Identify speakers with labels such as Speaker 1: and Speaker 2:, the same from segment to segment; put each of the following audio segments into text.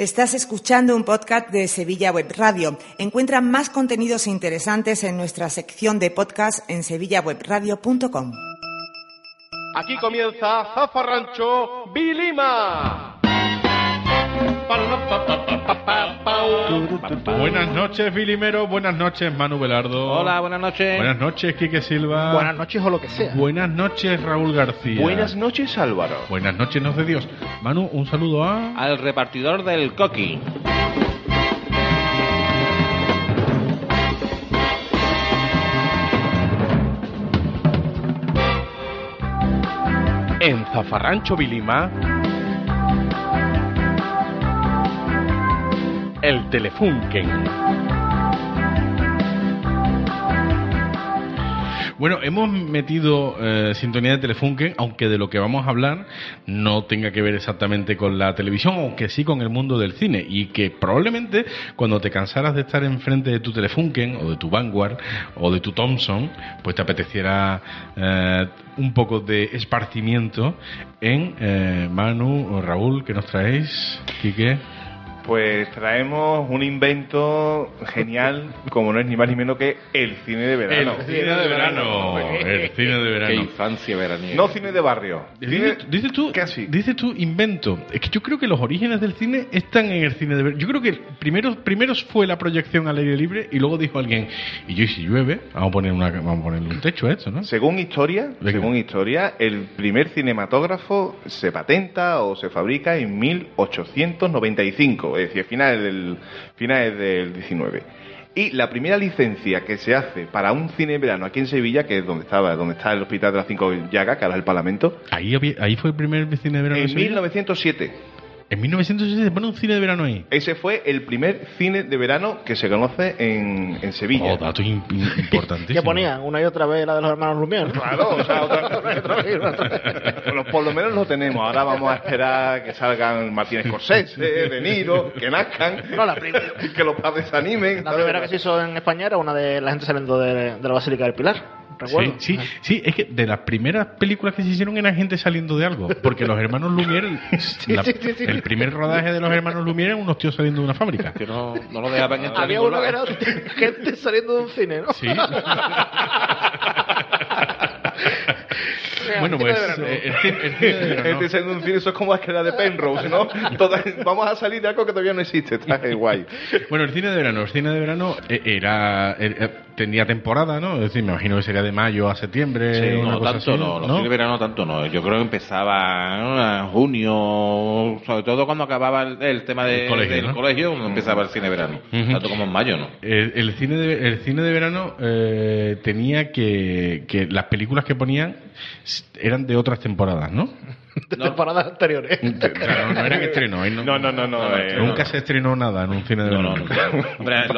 Speaker 1: Estás escuchando un podcast de Sevilla Web Radio. Encuentra más contenidos interesantes en nuestra sección de podcast en sevillawebradio.com.
Speaker 2: Aquí comienza Zafarrancho Vilima.
Speaker 3: Buenas noches, Vilimero. Buenas noches, Manu Velardo.
Speaker 4: Hola, buenas noches.
Speaker 3: Buenas noches, Quique Silva.
Speaker 4: Buenas noches o lo que sea.
Speaker 3: Buenas noches, Raúl García.
Speaker 2: Buenas noches, Álvaro.
Speaker 3: Buenas noches, nos de Dios. Manu, un saludo a.
Speaker 4: Al repartidor del coqui.
Speaker 2: En Zafarrancho Vilima. El Telefunken.
Speaker 3: Bueno, hemos metido eh, sintonía de Telefunken, aunque de lo que vamos a hablar no tenga que ver exactamente con la televisión, aunque sí con el mundo del cine. Y que probablemente cuando te cansaras de estar enfrente de tu Telefunken, o de tu Vanguard, o de tu Thompson, pues te apeteciera eh, un poco de esparcimiento en eh, Manu o Raúl, que nos traéis, Quique.
Speaker 2: Pues traemos un invento genial, como no es ni más ni menos que el cine de verano.
Speaker 3: El cine de verano. El cine de
Speaker 4: Qué
Speaker 3: verano.
Speaker 4: infancia veraniega.
Speaker 2: No cine de barrio. Cine-
Speaker 3: Dices, dices tú,
Speaker 2: Casi.
Speaker 3: dices tú invento. Es que yo creo que los orígenes del cine están en el cine de verano. Yo creo que primero, primero fue la proyección al aire libre y luego dijo alguien, y yo y si llueve, vamos a poner una, vamos a ponerle un techo a esto, ¿no?
Speaker 2: Según historia,
Speaker 3: Venga.
Speaker 2: según historia, el primer cinematógrafo se patenta o se fabrica en 1895, es decir, finales del, finales del 19. Y la primera licencia que se hace para un cine verano aquí en Sevilla, que es donde estaba, donde está el Hospital de las Cinco Llagas, que ahora es el Parlamento,
Speaker 3: Ahí, ahí fue el primer cine verano.
Speaker 2: en
Speaker 3: Sevilla.
Speaker 2: 1907.
Speaker 3: En 1960 se pone un cine de verano ahí.
Speaker 2: Ese fue el primer cine de verano que se conoce en, en Sevilla.
Speaker 3: Oh, dato im- im- importantísimo.
Speaker 5: ¿Qué ponían? Una y otra vez la de los hermanos Lumière.
Speaker 2: Claro, o sea, otra- Bueno, por lo menos lo tenemos. Ahora vamos a esperar que salgan Martínez Scorsese, De Niro, que nazcan,
Speaker 5: No, la primera-
Speaker 2: que los padres se animen.
Speaker 5: La primera que se hizo en España era una de la gente saliendo de, de la Basílica del Pilar. Recuerdo.
Speaker 3: Sí, sí, sí, es que de las primeras películas que se hicieron era gente saliendo de algo. Porque los hermanos Lumière, la-
Speaker 5: sí, sí, sí.
Speaker 3: el primer rodaje de los hermanos Lumière eran unos tíos saliendo de una fábrica.
Speaker 4: Que no, no lo dejaban entrar.
Speaker 5: Había uno que era gente saliendo de un cine, ¿no?
Speaker 3: Sí. bueno, pues eh, el cine de.
Speaker 2: Este un cine, eso es como la escalera de Penrose, ¿no? Todas- vamos a salir de algo que todavía no existe. Traje guay.
Speaker 3: Bueno, el cine de verano, el cine de verano eh, era, tenía temporada, ¿no? Es decir, me imagino que sería de mayo a septiembre, una
Speaker 4: no, tanto
Speaker 3: así,
Speaker 4: no, los
Speaker 3: ¿no?
Speaker 4: de verano tanto no. Yo creo que empezaba en junio, sobre todo cuando acababa el, el tema de-
Speaker 3: El colegio,
Speaker 4: del
Speaker 3: ¿no?
Speaker 4: colegio, cuando empezaba el cine de verano. Tanto como en mayo, ¿no?
Speaker 3: El, el cine de, el cine de verano eh, tenía que, que las películas que ponían eran de otras temporadas, ¿no?
Speaker 5: De temporadas anteriores.
Speaker 3: No, no eran estrenos. ahí
Speaker 2: No, no, no, no, eh,
Speaker 3: nunca se estrenó nada en un cine de
Speaker 4: No, no,
Speaker 3: verano.
Speaker 4: no. Hombre, los-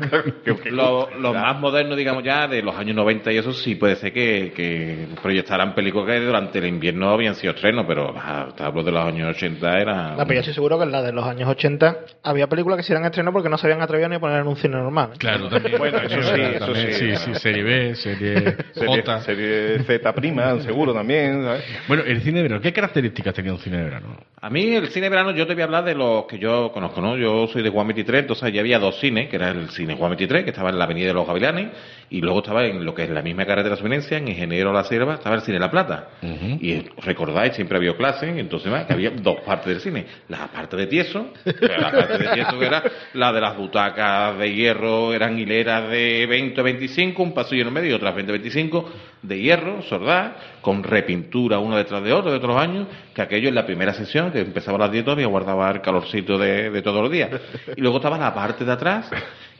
Speaker 3: ¿no?
Speaker 4: los, los más modernos, digamos ya, de los años 90 y eso, sí puede ser que, que proyectaran películas que durante el invierno habían sido estrenos, pero te hablo de los años 80 era...
Speaker 5: No, pero yo estoy seguro que en la de los años 80 había películas que se eran estreno porque no se habían atrevido ni a poner en un cine normal.
Speaker 3: Claro, también.
Speaker 2: Bueno, eso sí, eso sí.
Speaker 3: sí, sí, serie B, serie
Speaker 2: Serie,
Speaker 3: J.
Speaker 2: serie Z prima, seguro también. ¿sabes?
Speaker 3: Bueno, el cine de verano, ¿qué características tenía un cine de verano?
Speaker 4: A mí el cine de verano yo te voy a hablar de los que yo conozco, ¿no? Yo soy de Juan 23, entonces ya había dos cines, que era el cine Juan 23, que estaba en la Avenida de los Gavilanes, y luego estaba en lo que es la misma carretera Subinencia, en Ingeniero La Sierva, estaba el cine La Plata.
Speaker 3: Ujú.
Speaker 4: Y recordáis, siempre había clases, entonces ¿verdad? que había dos partes del cine. La parte de tieso, la parte de tieso que era la de las butacas de hierro, eran hileras de 20 25, un pasillo en el medio y otras 20 25 de hierro, sordá, con repintura una detrás de otra de otros años, que aquello en la primera sesión, que empezaba a las 10 todavía guardaba el calorcito de, de todos los días. Y luego estaba la parte de atrás,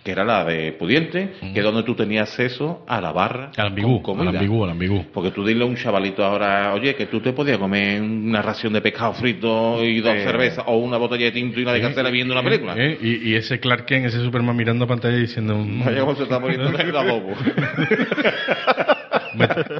Speaker 4: que era la de pudiente, que es donde tú tenías acceso a la barra
Speaker 3: Al ambigú, al ambigú, al ambigú.
Speaker 4: Porque tú dile a un chavalito ahora, oye, que tú te podías comer una ración de pescado frito y dos
Speaker 2: Eh.
Speaker 4: cervezas, o una botella de tinto y una de castela viendo una película.
Speaker 3: ¿Eh? Y, y ese Clark Kent, ese Superman mirando a pantalla diciendo... mm,
Speaker 4: cómo se está poniendo
Speaker 3: me-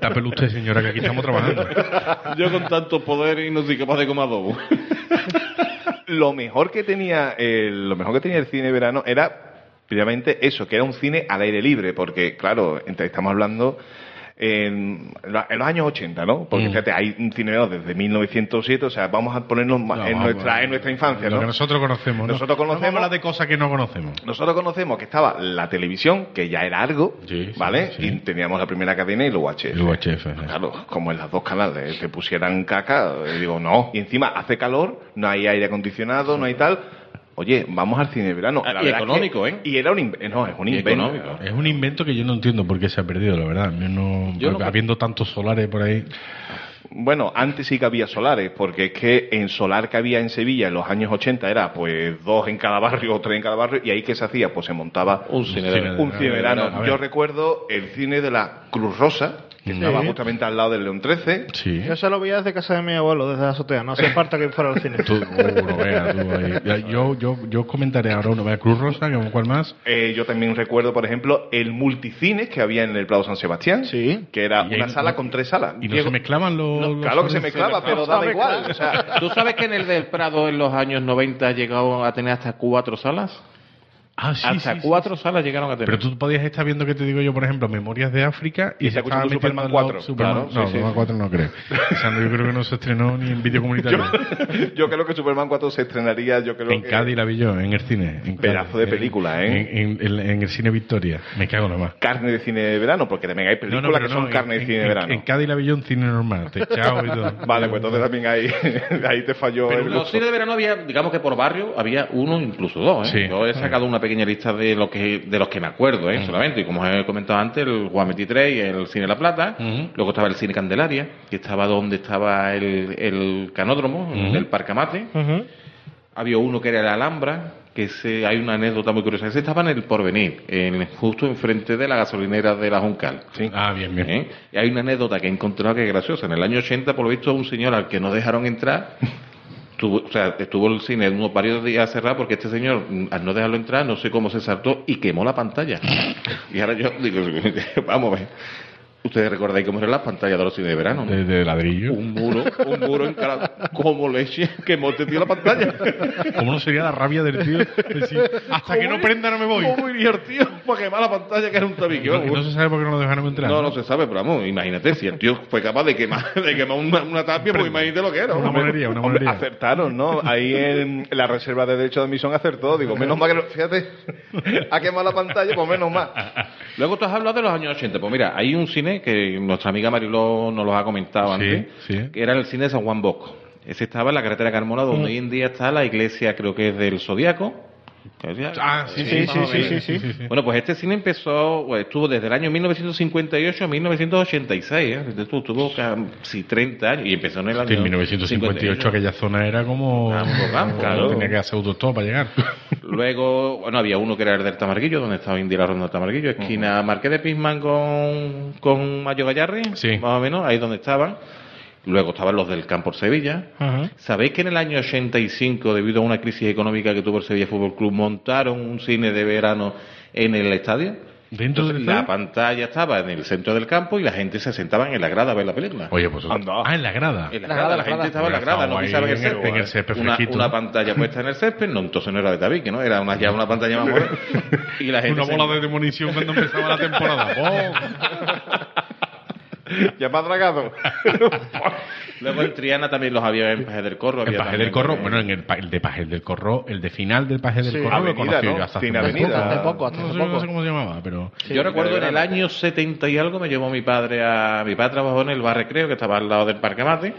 Speaker 3: Tápelo usted, señora, que aquí estamos trabajando.
Speaker 4: Yo con tanto poder y no soy capaz de comer adobo.
Speaker 2: Lo mejor que tenía el, lo mejor que tenía el cine de verano era precisamente eso, que era un cine al aire libre, porque claro, entre- estamos hablando en, en los años 80, ¿no? Porque
Speaker 3: Mm.
Speaker 2: fíjate, hay un cine desde 1907, o sea, vamos a ponernos más
Speaker 3: No,
Speaker 2: en, nuestra, en nuestra infancia,
Speaker 3: Lo
Speaker 2: ¿no?
Speaker 3: que nosotros conocemos. ¿no?
Speaker 2: Nosotros conocemos-
Speaker 3: No hablar de cosas que no conocemos.
Speaker 2: Nosotros conocemos que estaba la televisión, que ya era algo,
Speaker 3: Sí,
Speaker 2: ¿vale?
Speaker 3: sí.
Speaker 2: Y teníamos la primera cadena y luego UHF.
Speaker 3: El UHF. eh.
Speaker 2: Claro, como en las dos canales te pusieran caca, eh, digo, no. Y encima hace calor, no hay aire acondicionado, no hay tal. Oye, vamos al cine de verano.
Speaker 4: Ah,
Speaker 2: La
Speaker 4: y
Speaker 2: verdad es
Speaker 4: económico,
Speaker 2: que-
Speaker 4: ¿eh?
Speaker 2: Y era un, no, es un invento.
Speaker 3: Es un invento que yo no entiendo por qué se ha perdido, la verdad. Yo no, habiendo tantos solares por ahí.
Speaker 2: Bueno, antes sí que había solares, porque es que en solar que había en Sevilla en los años 80 era pues dos en cada barrio o tres en cada barrio, y ahí que se hacía, pues se montaba
Speaker 4: Un cine
Speaker 3: cine
Speaker 4: de
Speaker 3: de-
Speaker 2: un cine de verano.
Speaker 3: ver.
Speaker 2: Yo recuerdo el cine de la Cruz Rosa, que
Speaker 3: Sí.
Speaker 2: estaba justamente al lado del León 13.
Speaker 3: Sí.
Speaker 5: Yo se lo veía desde casa de mi abuelo, desde la azotea. No hace falta que fuera al cine.
Speaker 3: Tú, uh, no veas, tú ahí. Ya, Yo, yo, yo comentaré ahora uno. Vea, Cruz Rosa, que cuál más.
Speaker 2: Eh, yo también recuerdo, por ejemplo, el multicine que había en el Prado San Sebastián,
Speaker 5: Sí.
Speaker 2: que era
Speaker 3: ahí
Speaker 2: una
Speaker 3: no-
Speaker 2: sala con tres salas.
Speaker 3: Y no
Speaker 2: Diego-
Speaker 3: se mezclaban los.
Speaker 2: No,
Speaker 3: los
Speaker 2: claro que se mezclaba, pero daba igual. o sea,
Speaker 4: ¿Tú sabes que en el del Prado en los años 90 ha llegado a tener hasta cuatro salas?
Speaker 3: Ah, sí,
Speaker 4: hasta
Speaker 3: sí, sí,
Speaker 4: cuatro salas llegaron a tener.
Speaker 3: Pero tú podías estar viendo que te digo yo, por ejemplo, Memorias de África y,
Speaker 2: Y
Speaker 3: se
Speaker 2: escuchando Superman
Speaker 3: al lado
Speaker 2: 4,
Speaker 3: Superman,
Speaker 2: claro,
Speaker 3: no,
Speaker 2: sí, sí.
Speaker 3: Superman 4 no creo. O sea, no, yo creo que no se estrenó ni en vídeo comunitario.
Speaker 2: yo creo que Superman 4 se estrenaría, yo creo
Speaker 3: en
Speaker 2: que...
Speaker 3: Cádiz la vi yo, en el cine. En
Speaker 2: Pedazo
Speaker 3: Cádiz.
Speaker 2: de película, ¿eh?
Speaker 3: En, en- en- en el cine Victoria. Me cago en la más.
Speaker 2: Carne de cine de verano, porque también hay
Speaker 3: No,
Speaker 2: películas
Speaker 3: no, pero
Speaker 2: que son
Speaker 3: no,
Speaker 2: carne
Speaker 3: en-
Speaker 2: de cine
Speaker 3: en-
Speaker 2: de verano.
Speaker 3: En Cádiz la vi yo en cine normal, techado y todo.
Speaker 2: Vale, pues entonces también ahí, ahí te falló
Speaker 4: Pero
Speaker 2: el
Speaker 4: en los
Speaker 2: gusto.
Speaker 4: cines de verano había, digamos que por barrio, había uno, incluso dos. ¿eh?
Speaker 3: Sí.
Speaker 4: Yo he sacado una pequeña lista de lo que de los que me acuerdo, ¿eh? solamente. Y como os he comentado antes, el Juan 23 y el Cine La Plata. Luego estaba el Cine Candelaria, que estaba donde estaba el, el canódromo,
Speaker 3: Ujú.
Speaker 4: del Parque Amate.
Speaker 5: Ujú.
Speaker 4: Había uno que era el Alhambra, que ese, hay una anécdota muy curiosa. Ese estaba en el Porvenir, en, justo enfrente de la gasolinera de la Juncal.
Speaker 2: Sí.
Speaker 3: Ah, bien, bien.
Speaker 4: ¿Eh? Y hay una anécdota que he encontrado que es graciosa. En el año 80, por lo visto, un señor al que no dejaron entrar, tuvo, o sea, estuvo el cine unos varios días cerrado porque este señor, al no dejarlo entrar, no sé cómo se saltó y quemó la pantalla. Y ahora yo digo, vamos a ver. Ustedes recordáis cómo eran las pantallas de los cines de verano, ¿no?
Speaker 3: De, de ladrillo.
Speaker 4: Un muro, un muro encarado. Como leche quemó este tío la pantalla.
Speaker 3: ¿Cómo no sería la rabia del tío? Decir, hasta que no prenda no me voy.
Speaker 4: ¿Cómo iría el tío para quemar la pantalla que era un tabique?
Speaker 3: No, no se sabe por qué no lo dejaron entrar.
Speaker 4: No, no se sabe, pero vamos, imagínate, si el tío fue capaz de quemar, de quemar una, una tapia, pues imagínate lo que era.
Speaker 3: Una monería, una
Speaker 2: Hombre,
Speaker 3: monería.
Speaker 2: acertaron, ¿no? Ahí en la reserva de derecho de admisión acertó. Digo, menos mal que, no- fíjate, ha quemado la pantalla, pues menos mal.
Speaker 4: Luego tú has hablado de los años 80. Pues mira, hay un cine que nuestra amiga Mariló nos lo ha comentado
Speaker 3: Sí,
Speaker 4: antes,
Speaker 3: sí.
Speaker 4: que era el cine de San Juan Bosco. Ese estaba en la carretera Carmona, donde hoy en día está la iglesia, creo que es del Zodíaco.
Speaker 3: Ah, sí,
Speaker 5: Sí,
Speaker 3: sí,
Speaker 5: sí, sí, sí.
Speaker 4: Bueno, pues este cine empezó, pues, estuvo desde el año 1958 a 1986, ¿eh? Estuvo, estuvo casi 30 años y empezó en el año
Speaker 3: en 1958 aquella zona era como...
Speaker 4: Claro.
Speaker 3: Tenía que hacer autostop para llegar.
Speaker 4: Luego, bueno, había uno que era el del Tamarguillo, donde estaba Indira Ronda Tamarguillo, esquina Marqués de Pisman con, con Mayo Gallarri, más o menos, ahí donde estaban. Luego estaban los del Campo Sevilla.
Speaker 5: Ujú.
Speaker 4: ¿Sabéis que en el año 85, debido a una crisis económica que tuvo el Sevilla Fútbol Club, montaron un cine de verano en el estadio?
Speaker 3: ¿Dentro del
Speaker 4: Entonces, la
Speaker 3: estadio?
Speaker 4: pantalla estaba en el centro del campo y la gente se sentaba en la grada a ver la película.
Speaker 3: Oye, pues...
Speaker 2: Anda.
Speaker 3: Ah, en la grada.
Speaker 4: En la
Speaker 5: La
Speaker 4: grada,
Speaker 5: grada,
Speaker 4: la
Speaker 5: la
Speaker 4: gente
Speaker 5: grada.
Speaker 4: estaba en la grada, no pisaba en el
Speaker 3: ahí en el-
Speaker 4: césped.
Speaker 3: en el césped
Speaker 4: una, una pantalla puesta en el césped, no, entonces no era de tabique, ¿no? Era una, ya una pantalla más moderna. Y la gente
Speaker 3: Una
Speaker 4: se-
Speaker 3: bola de demolición cuando empezaba la temporada. ¡Oh!
Speaker 2: Ya me ha tragado.
Speaker 4: Luego en Triana también los había en Paje del Corro.
Speaker 3: Paje
Speaker 4: también,
Speaker 3: del Corro,
Speaker 4: eh,
Speaker 3: bueno, en el, pa- el de Paje del Corro, el de final del Paje del
Speaker 5: Sí.
Speaker 3: Corro lo
Speaker 2: Avenida,
Speaker 3: conocí
Speaker 2: ¿no?
Speaker 3: yo hasta hace poco.
Speaker 2: avenida.
Speaker 5: Hace poco, hasta
Speaker 3: No
Speaker 5: hace
Speaker 3: sé, no
Speaker 5: poco.
Speaker 3: sé cómo se llamaba, pero...
Speaker 4: Yo recuerdo en el año 70 y algo me llevó mi padre a... Mi padre trabajó en el bar Recreo, que estaba al lado del Parque Mate,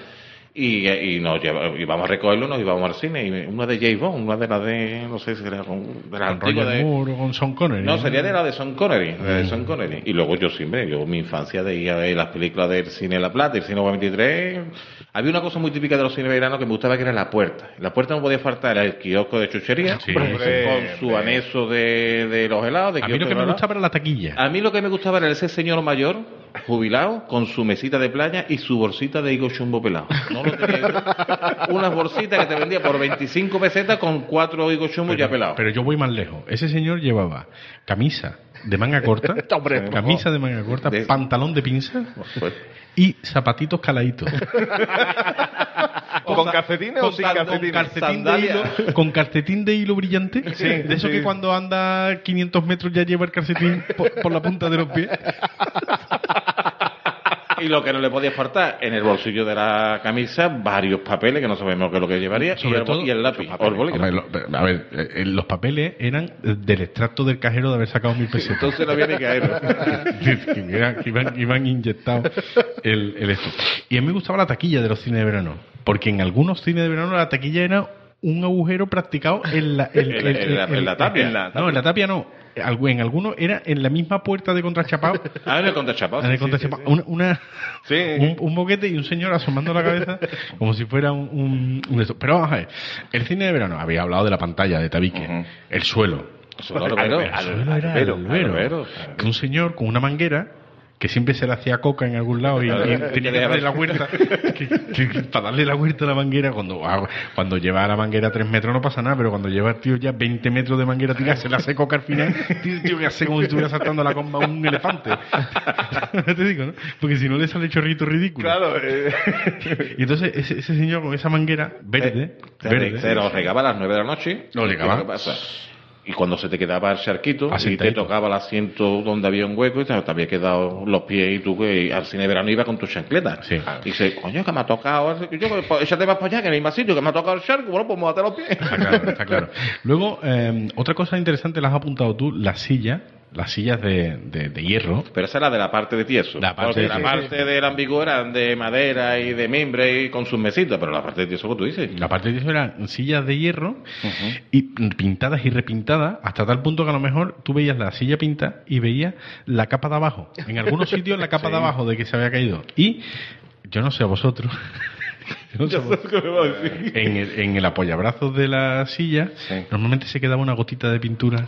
Speaker 4: y, y nos lleva- íbamos a recogerlo, nos íbamos al cine, y una de James Bond, una de las de... No sé si era con, de la
Speaker 3: Con
Speaker 4: antigua
Speaker 3: Roger
Speaker 4: de...
Speaker 3: Moore con Sean Connery.
Speaker 4: No, sería de la de Son Connery, de la de. Sean Connery. Y luego yo siempre, yo mi infancia de ir a ver las películas del cine La Plata, el cine 23. Había una cosa muy típica de los cines veranos que me gustaba que era la puerta. La puerta no podía faltar el kiosco de chuchería,
Speaker 3: Sí,
Speaker 4: con
Speaker 2: hombre,
Speaker 4: su
Speaker 2: hombre.
Speaker 4: anexo de, de los helados. De
Speaker 3: A mí lo que me gustaba era la taquilla.
Speaker 4: A mí lo que me gustaba era ese señor mayor, jubilado, con su mesita de playa y su bolsita de higo chumbo pelado. No lo tenía. Unas bolsitas que te vendía por 25 pesetas con cuatro higos chumbos ya pelados.
Speaker 3: Pero yo voy más lejos. Ese señor llevaba camisa de manga corta,
Speaker 5: Hombre,
Speaker 3: camisa de manga corta,
Speaker 4: De-
Speaker 3: pantalón de pinza y zapatitos caladitos.
Speaker 2: ¿Con calcetines o sin
Speaker 4: con
Speaker 2: calcetines?
Speaker 3: calcetín de hilo, con calcetín de hilo brillante.
Speaker 2: Sí,
Speaker 3: de eso
Speaker 2: sí.
Speaker 3: que cuando anda 500 metros ya lleva el calcetín por, por la punta de los pies.
Speaker 4: Y lo que no le podía faltar, en el bolsillo de la camisa, varios papeles que no sabemos qué es lo que llevaría,
Speaker 3: Sobre
Speaker 4: y, el,
Speaker 3: todo-
Speaker 4: y el lápiz.
Speaker 3: Hombre, lo- a ver, eh, los papeles eran del extracto del cajero de haber sacado mil pesetas.
Speaker 4: Entonces no había ni caer.
Speaker 3: que, iban, iban- inyectados el, el esto. Y a mí me gustaba la taquilla de los cines de verano, porque en algunos cines de verano la taquilla era un agujero practicado en la,
Speaker 4: En en tapia.
Speaker 3: No, en la tapia no. En algunos era en la misma puerta de contrachapado.
Speaker 4: Ah, en el contrachapado.
Speaker 3: en el
Speaker 4: sí, sí,
Speaker 3: contrachapado,
Speaker 4: sí, sí.
Speaker 3: una- una, un, un boquete y un señor asomando la cabeza como si fuera un, un. Pero vamos a ver, el cine de verano, había hablado de la pantalla, de tabique, el suelo.
Speaker 4: Suelo albero.
Speaker 3: El suelo era
Speaker 2: albero.
Speaker 3: Que un señor con una manguera que siempre se le hacía coca en algún lado y, tenía que darle la vuelta que- que- que para darle la vuelta a la manguera cuando ah, cuando lleva la manguera 3 metros no pasa nada pero cuando lleva el tío ya 20 metros de manguera tirada se le hace coca al final tío, tío que hace como si estuviera saltando la comba a un elefante te digo ¿no? porque si no le sale chorrito ridículo
Speaker 2: Claro, eh,
Speaker 3: y entonces ese, ese señor con esa manguera verde
Speaker 4: Se,
Speaker 3: verde
Speaker 4: se nos regaba a las 9 de la noche.
Speaker 3: Nos
Speaker 4: ¿Y
Speaker 3: regaba.
Speaker 4: ¿Qué pasa? Y cuando se te quedaba el charquito y te tocaba el asiento donde había un hueco y te, te había quedado los pies y tú que al cine de verano ibas con tu chancleta.
Speaker 3: Sí.
Speaker 4: Y dice, coño, que me ha tocado. Yo, pues, échate más para allá, que no hay más sitio, que me ha tocado el charco. Bueno, pues móvate los pies.
Speaker 3: Está claro, está claro. Luego, eh, otra cosa interesante la has apuntado tú, las sillas, las sillas de, de- de hierro.
Speaker 4: Pero esa era de la parte de tieso.
Speaker 3: La parte
Speaker 4: Porque
Speaker 3: de
Speaker 4: la
Speaker 3: tieso.
Speaker 4: parte del ambiguo eran de madera y de mimbre y con sus mesitas, pero la parte de tieso que tú dices.
Speaker 3: La parte de eso eran sillas de hierro y pintadas y repintadas hasta tal punto que a lo mejor tú veías la silla pinta y veías la capa de abajo. En algunos sitios la capa de abajo de que se había caído. Y yo no sé a vosotros. yo no sé a vosotros. En el, en el apoyabrazos de la silla, normalmente se quedaba una gotita de pintura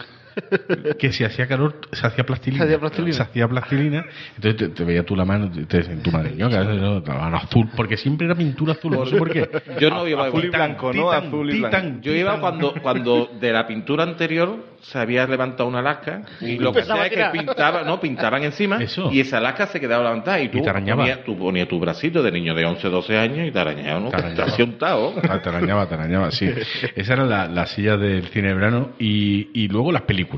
Speaker 3: que si hacía calor se hacía plastilina.
Speaker 5: Se hacía plastilina.
Speaker 3: Se hacía plastilina. Entonces te, te veía tú la mano, te, te- tu madre, ¿no? Que a veces, ¿no? la mano azul, porque siempre era pintura azul, no sé por qué.
Speaker 4: Yo no iba
Speaker 2: azul y blanco, ¿no?
Speaker 3: Titan,
Speaker 2: azul y
Speaker 3: Titan.
Speaker 2: blanco.
Speaker 4: Yo iba cuando, cuando de la pintura anterior se había levantado una lasca y lo que hacía es que
Speaker 5: tirar.
Speaker 4: pintaba, no, pintaban encima
Speaker 3: Eso.
Speaker 4: y esa lasca se quedaba levantada y tú,
Speaker 3: Y te arañaba.
Speaker 4: ponías, tú ponías tu bracito de niño de 11, 12 años y te arañaba, ¿no?
Speaker 3: Te arañaba.
Speaker 4: hacía un tao.
Speaker 3: Ah, te arañaba, te arañaba, sí. Esa era la, la silla del cine de verano y, y luego las películas.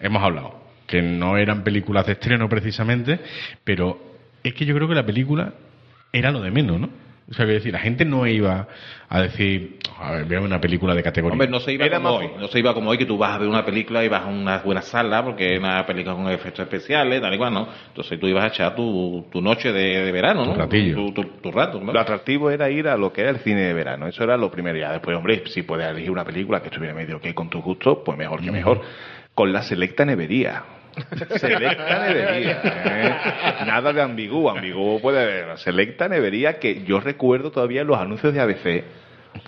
Speaker 3: Hemos hablado que no eran películas de estreno precisamente, pero es que yo creo que la película era lo de menos, ¿no? O sea, decir, la gente no iba a decir, a ver, veamos una película de categoría.
Speaker 4: Hombre, no se iba
Speaker 2: Era
Speaker 4: como hoy, no se iba como hoy que tú vas a ver una película y vas a una buena sala porque es una película con efectos especiales, tal y cual, ¿no? Entonces tú ibas a echar tu, tu noche de, de verano, ¿no?
Speaker 3: Tu ratillo.
Speaker 4: Tu, tu- tu rato, ¿no?
Speaker 2: Lo atractivo era ir a lo que era el cine de verano. Eso era lo primero. Ya después, hombre, si puedes elegir una película que estuviera medio que con tus gustos, pues mejor que mejor. Con la selecta nevería. Selecta nevería. ¿eh? Nada de ambigú. Ambigú puede haber. Selecta nevería que yo recuerdo todavía los anuncios de ABC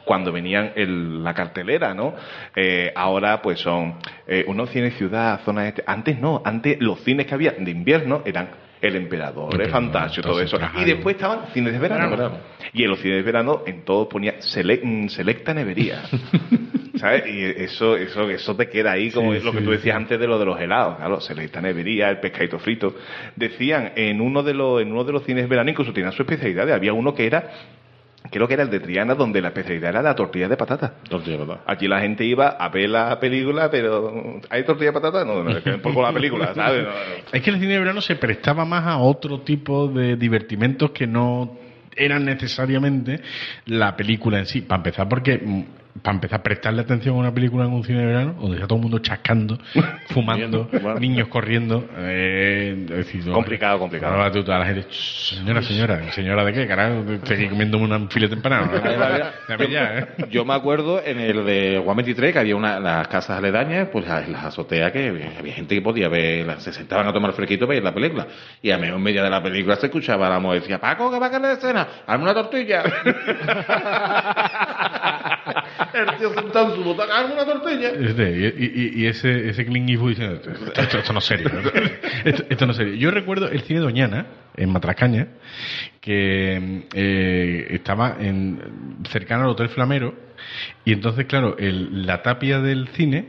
Speaker 2: cuando venían en la cartelera, ¿no? Eh, ahora pues son eh, unos cines ciudad, zona este. Antes no, antes los cines que había de invierno eran El Emperador, El Fantasio, todo eso. Y después estaban cines de verano.
Speaker 4: Verano.
Speaker 2: Y en los cines de verano en todo ponía selec- mm, selecta nevería. ¿Sabes? Y eso, eso, eso te queda ahí como
Speaker 3: Sí,
Speaker 2: es lo que tú decías antes de lo de los helados, claro, selecta nevería, el pescadito frito. Decían en uno de los, en uno de los cines de verano, incluso tenían su especialidad, había uno que era, creo que era el de Triana, donde la especialidad era la tortilla de patata.
Speaker 4: Tortilla, ¿verdad?
Speaker 2: Allí la gente iba a ver la película, pero ¿hay tortilla de patata? No, no, es que un poco la película, ¿sabes? No, no.
Speaker 3: Es que el cine de verano se prestaba más a otro tipo de divertimentos que no eran necesariamente la película en sí. Para empezar, porque mm, para empezar a prestarle atención a una película en un cine de verano, donde está todo el mundo chascando, fumando, niños corriendo. Eh, decir,
Speaker 2: Complicado, complicado.
Speaker 3: Ahora tú, toda la gente, "Shh, señora, señora, señora de qué, carajo, estoy comiendo un filete empanado.
Speaker 4: Yo me acuerdo en el de Juan 23 que había una, las casas aledañas, pues las, azoteas que había, gente que podía ver, se sentaban a tomar fresquito para ver la película. Y a medio en medio de la película se escuchaba la mujer decía, Paco, que va a caer la escena, hazme una tortilla. el tío sentado en su butaca, hazme una tortilla.
Speaker 3: Este, y, ese, ese Clint Eastwood diciendo, esto, no es serio. Esto, no es serio. Yo recuerdo el cine Doñana, en Matracaña, que eh, estaba en, cercano al Hotel Flamero, y entonces, claro, el- la tapia del cine,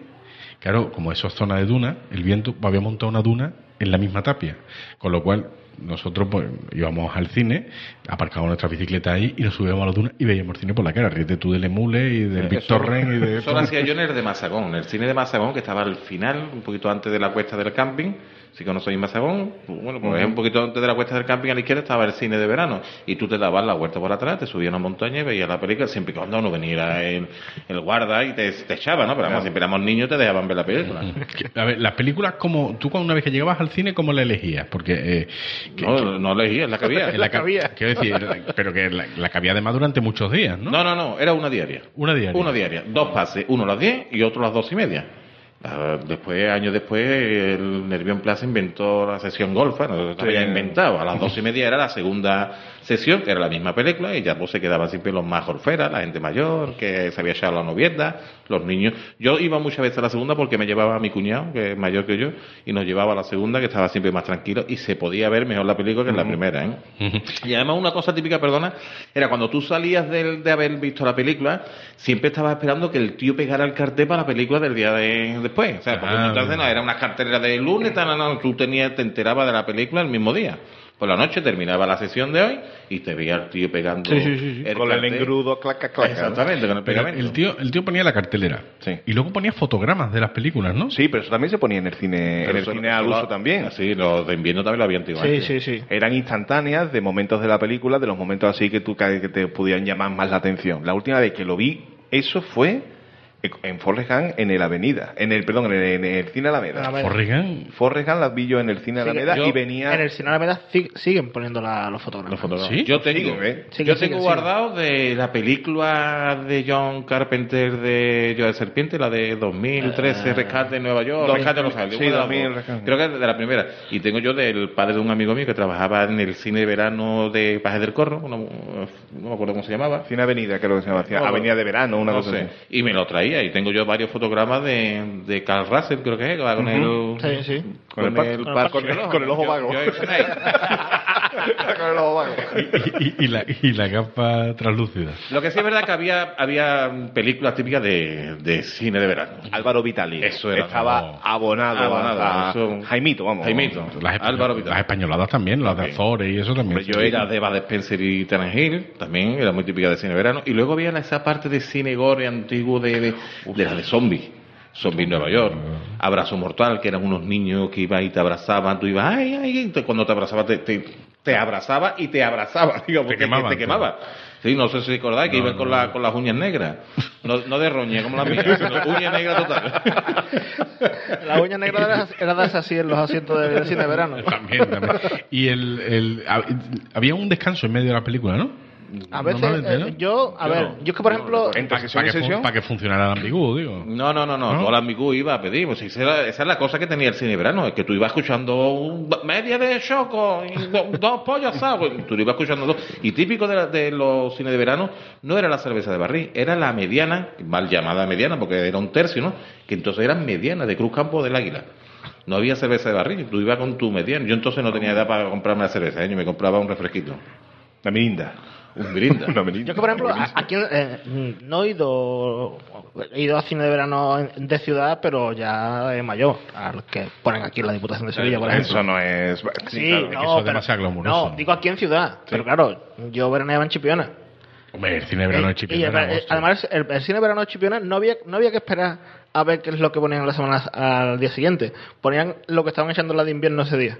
Speaker 3: claro, como eso es zona de duna, el viento había montado una duna en la misma tapia, con lo cual nosotros pues íbamos al cine, aparcábamos nuestra bicicleta ahí y nos subíamos a la duna y veíamos cine por la cara. Ríete tú del Emule y del Víctor Ren y de...
Speaker 4: Eso lo hacía yo en el de Mazagón, en el cine de Mazagón, que estaba al final, un poquito antes de la cuesta del camping. Si conocéis Mazagón, pues, bueno, pues es un poquito antes de la cuesta del camping a la izquierda estaba el cine de verano. Y tú te dabas la vuelta por atrás, te subías a una montaña y veías la película, siempre y cuando no veniera el, el guarda y te, te echaba, ¿no? Pero vamos, siempre éramos niños te dejaban ver la película.
Speaker 3: A ver, las películas, como tú cuando una vez que llegabas al cine, ¿cómo la elegías? Porque. eh, que-
Speaker 4: No, no elegías, la que había.
Speaker 3: la que
Speaker 5: había.
Speaker 3: Quiero decir, la- pero que la, la que había además durante muchos días, ¿no?
Speaker 4: No, no, no, era una diaria.
Speaker 3: Una diaria.
Speaker 4: Una diaria. Dos pases, uno a las 10 y otro a las dos y media. Después, años después, el Nervión Plaza inventó la sesión golf, no había inventado. A las dos y media era la segunda sesión, que era la misma película, y ya pues se quedaban siempre los más golferas, la gente mayor, que se había echado la novieta, los niños. Yo iba muchas veces a la segunda porque me llevaba a mi cuñado, que es mayor que yo, y nos llevaba a la segunda, que estaba siempre más tranquilo, y se podía ver mejor la película que en la primera, ¿eh? Y además una cosa típica, perdona, era cuando tú salías del- de, haber visto la película, siempre estabas esperando que el tío pegara el cartel para la película del día de después. O sea, porque
Speaker 3: Ah,
Speaker 4: entonces no, era una cartelera de lunes, tal, no, tú tenías, te enterabas de la película el mismo día. Por la noche terminaba la sesión de hoy y te veía el tío pegando
Speaker 5: Sí, sí, sí, sí.
Speaker 2: Con el
Speaker 4: cartel.
Speaker 2: engrudo, claca, claca. ¿no?
Speaker 4: Exactamente, con el pegamento.
Speaker 3: el tío, el tío ponía la cartelera.
Speaker 2: Sí.
Speaker 3: Y luego ponía fotogramas de las películas, ¿no?
Speaker 2: Sí, pero eso también se ponía en el cine, en
Speaker 4: Pero
Speaker 2: el
Speaker 4: eso-
Speaker 2: cine al uso también.
Speaker 4: Sí, los de invierno también lo habían tirado.
Speaker 5: Sí, sí, sí.
Speaker 2: Eran instantáneas de momentos de la película, de los momentos así que tú que te pudieran llamar más la atención. La última vez que lo vi, eso fue en Forrest Gump en el Avenida, en el perdón, en el, en el cine Alameda.
Speaker 5: Alameda.
Speaker 3: Forrest
Speaker 2: Forrest Gump las vi yo en el cine Alameda
Speaker 4: yo-
Speaker 2: y venía
Speaker 5: En el cine Alameda sig- siguen poniendo la- los fotogramas.
Speaker 4: Los fotogramas.
Speaker 3: ¿Sí?
Speaker 4: Yo tengo,
Speaker 2: Sigue, ¿eh?
Speaker 5: Sigue,
Speaker 4: yo
Speaker 5: sigue,
Speaker 4: tengo
Speaker 5: sigue.
Speaker 4: guardado de la película de John Carpenter de Yo de Serpiente, la de 2013, Rescate en Nueva York,
Speaker 2: Dos-
Speaker 4: Rescate en Los Ángeles.
Speaker 2: sí, 2000.
Speaker 4: Creo que es de la primera. Y tengo yo del padre de un amigo mío que trabajaba en el cine de verano de Pajes del Corro, una- no me acuerdo cómo se llamaba.
Speaker 2: Cine Avenida, creo que se llama, hacía
Speaker 4: No,
Speaker 2: Avenida de Verano, una
Speaker 4: no
Speaker 2: cosa
Speaker 4: sé.
Speaker 2: así.
Speaker 4: Y me lo traía. Y tengo yo varios fotogramas de, de Carl Russell, creo que es, con el...
Speaker 5: Sí, sí.
Speaker 2: Con el par-
Speaker 4: par-
Speaker 5: con el-
Speaker 2: con el ojo vago.
Speaker 4: yo- yo-
Speaker 2: Con el ojo vago.
Speaker 3: y, y- y la, y la capa translúcida.
Speaker 4: Lo que sí es verdad que había, había películas típicas de, de cine de verano.
Speaker 2: Álvaro Vitali.
Speaker 4: Eso era,
Speaker 2: Estaba
Speaker 3: no.
Speaker 2: abonado,
Speaker 4: Abonado,
Speaker 2: a,
Speaker 4: eso-
Speaker 2: Jaimito, vamos.
Speaker 4: Jaimito.
Speaker 3: Las, espa-
Speaker 4: Álvaro Vidal.
Speaker 3: las españoladas también, las de. Azores y eso también.
Speaker 2: Hombre, yo
Speaker 4: era de Bad Spencer y Terence Hill, también era muy típica de cine de verano. Y luego había esa parte de cine gore antiguo de, de, de la de zombies. Zombies Nueva York. Abrazo Mortal, que eran unos niños que iban y te abrazaban. Tú ibas, ay, ay, y te- cuando te abrazaba, te, te, te abrazaba y te abrazaba. Digo, porque
Speaker 3: quemaban,
Speaker 4: te quemaba. Sí, no sé si recordáis que iban con, la, con las uñas negras. No, no de roña como las mías, sino uña negra total.
Speaker 5: La uña negra era, esas así en los asientos del cine de verano.
Speaker 3: También, también. Y el, el- hab- había un descanso en medio de la película, ¿no?
Speaker 5: A veces, eh, yo, a
Speaker 4: Yo
Speaker 5: ver,
Speaker 4: no.
Speaker 5: yo es que por ejemplo,
Speaker 3: Para que, funcionara el ambiguo, digo.
Speaker 4: No, no, no, no.
Speaker 3: ¿No?
Speaker 4: Todo el ambiguo iba a pedir. Pues esa, era, esa es la cosa que tenía el cine de verano. Es que tú ibas escuchando un- media de choco y do- dos pollos asados. Tú lo ibas escuchando dos. Y típico de, la- de los cines de verano no era la cerveza de barril, era la mediana, mal llamada mediana porque era un tercio, ¿no? Que entonces eran medianas de Cruz Campo del Águila. No había cerveza de barril, tú ibas con tu mediana. Yo entonces no tenía edad para comprarme la cerveza, ¿eh? yo me compraba un refresquito.
Speaker 2: La Mirinda.
Speaker 4: Un mirinda.
Speaker 2: Una Mirinda.
Speaker 5: yo que por ejemplo, aquí eh, mm, no he ido, he ido a cine de verano de ciudad, pero ya de mayor, al que ponen aquí en la Diputación de Sevilla, por ejemplo.
Speaker 2: Eso no es.
Speaker 5: Sí,
Speaker 2: claro.
Speaker 3: que
Speaker 5: no,
Speaker 3: eso es
Speaker 5: pero-
Speaker 3: demasiado glamuroso.
Speaker 5: No, digo aquí en ciudad, pero claro, yo veraneaba en Chipiona.
Speaker 3: Hombre, el cine de verano de
Speaker 5: Eh,
Speaker 3: Chipiona
Speaker 5: y
Speaker 3: en
Speaker 5: el- además, el, el cine de verano de Chipiona no había, no había que esperar a ver qué es lo que ponían la semana al día siguiente. Ponían lo que estaban echando la de invierno ese día.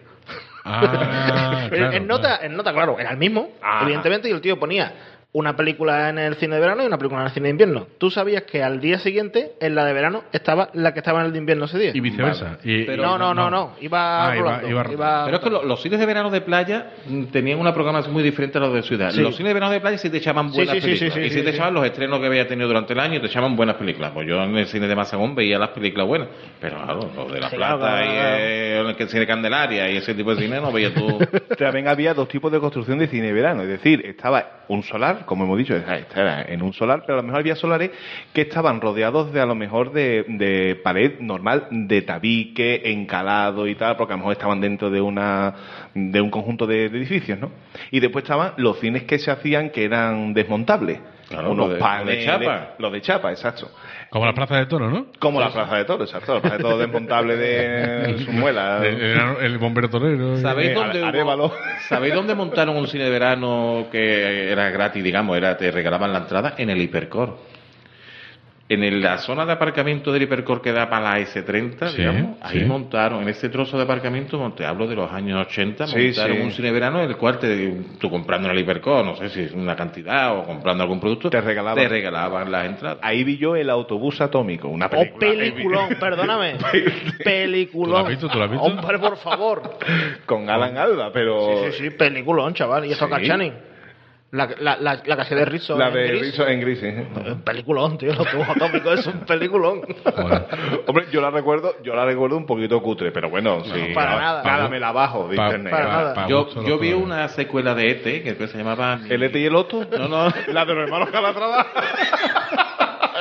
Speaker 3: Ah, claro,
Speaker 5: en, nota,
Speaker 3: claro.
Speaker 5: en nota, claro, era el mismo,
Speaker 2: Ah.
Speaker 5: evidentemente, y el tío ponía una película en el cine de verano y una película en el cine de invierno. Tú sabías que al día siguiente, en la de verano, estaba la que estaba en el de invierno ese día.
Speaker 3: Y viceversa. Y-
Speaker 4: Pero-
Speaker 5: no, no, no, no, iba
Speaker 3: Ah,
Speaker 5: rolando,
Speaker 3: iba-
Speaker 5: iba-
Speaker 4: Pero es que lo- los cines de verano de playa mm, tenían una programación muy diferente a los de ciudad.
Speaker 5: Sí.
Speaker 4: Los cines de verano de playa sí te echaban buenas
Speaker 5: sí, sí,
Speaker 4: películas.
Speaker 5: sí, sí,
Speaker 4: y sí,
Speaker 5: sí,
Speaker 4: te
Speaker 5: sí.
Speaker 4: echaban los estrenos que había tenido durante el año y te echaban buenas películas. Pues yo en el cine de Mazagón veía las películas buenas. Pero claro, los de La
Speaker 5: Sí,
Speaker 4: Plata
Speaker 5: claro,
Speaker 4: y
Speaker 5: claro.
Speaker 4: eh, el cine Candelaria y ese tipo de cine no veías tú.
Speaker 2: También había dos tipos de construcción de cine de verano. Es decir, estaba un solar, como hemos dicho, estaba en un solar, pero a lo mejor había solares que estaban rodeados de a lo mejor de, de pared normal, de tabique, encalado y tal, porque a lo mejor estaban dentro de una de un conjunto de, de edificios, ¿no? Y después estaban los cines que se hacían que eran desmontables.
Speaker 4: Claro,
Speaker 2: unos
Speaker 4: lo de- lo chapa.
Speaker 2: Los de chapa, exacto.
Speaker 3: Como la plaza de toro, ¿no?
Speaker 2: Como la plaza de toros, exacto. La plaza de toros desmontable de su muela.
Speaker 3: El, el- el bombero torero.
Speaker 4: ¿Sabéis
Speaker 2: Eh,
Speaker 4: dónde, hubo-. ¿Sabéis dónde montaron un cine de verano que era gratis, digamos? era Te regalaban la entrada en el Hipercor. En el- la zona de aparcamiento del Hipercor que da para la S30,
Speaker 3: Sí,
Speaker 4: digamos, ahí
Speaker 3: sí.
Speaker 4: montaron, en ese trozo de aparcamiento, te hablo de los años 80,
Speaker 2: Sí,
Speaker 4: montaron
Speaker 2: sí.
Speaker 4: un cine verano en el cual te, tú comprando en el Hipercor, no sé si es una cantidad o comprando algún producto,
Speaker 2: Te regalaban.
Speaker 4: te regalaban las entradas.
Speaker 2: Ahí vi yo el autobús atómico, una
Speaker 5: Oh,
Speaker 2: película.
Speaker 5: peliculón, perdóname. Peliculón.
Speaker 3: ¿Tú lo has visto? ¿Tú lo has visto?
Speaker 5: Hombre, por favor.
Speaker 2: Con Alan Alba, pero.
Speaker 5: Sí, sí, sí, peliculón, chaval. Y eso
Speaker 2: Sí.
Speaker 5: La, la, la, la casilla de Rizzo.
Speaker 2: La
Speaker 5: en
Speaker 2: de
Speaker 5: gris.
Speaker 2: Rizzo en gris, sí.
Speaker 5: Eh, Peliculón, tío. El autobús atómico es un peliculón.
Speaker 3: Bueno,
Speaker 2: Hombre, yo la recuerdo, yo la recuerdo un poquito cutre, pero bueno, sí.
Speaker 5: para nada.
Speaker 2: Nada, me la bajo de
Speaker 3: Pa-
Speaker 2: internet.
Speaker 5: para
Speaker 2: Va.
Speaker 5: nada.
Speaker 3: pa
Speaker 4: Yo, yo
Speaker 3: los
Speaker 4: vi una secuela de ET que que se llamaba...
Speaker 2: ¿El ET y el Otto?
Speaker 4: No, no.
Speaker 2: La de los hermanos Calatrava.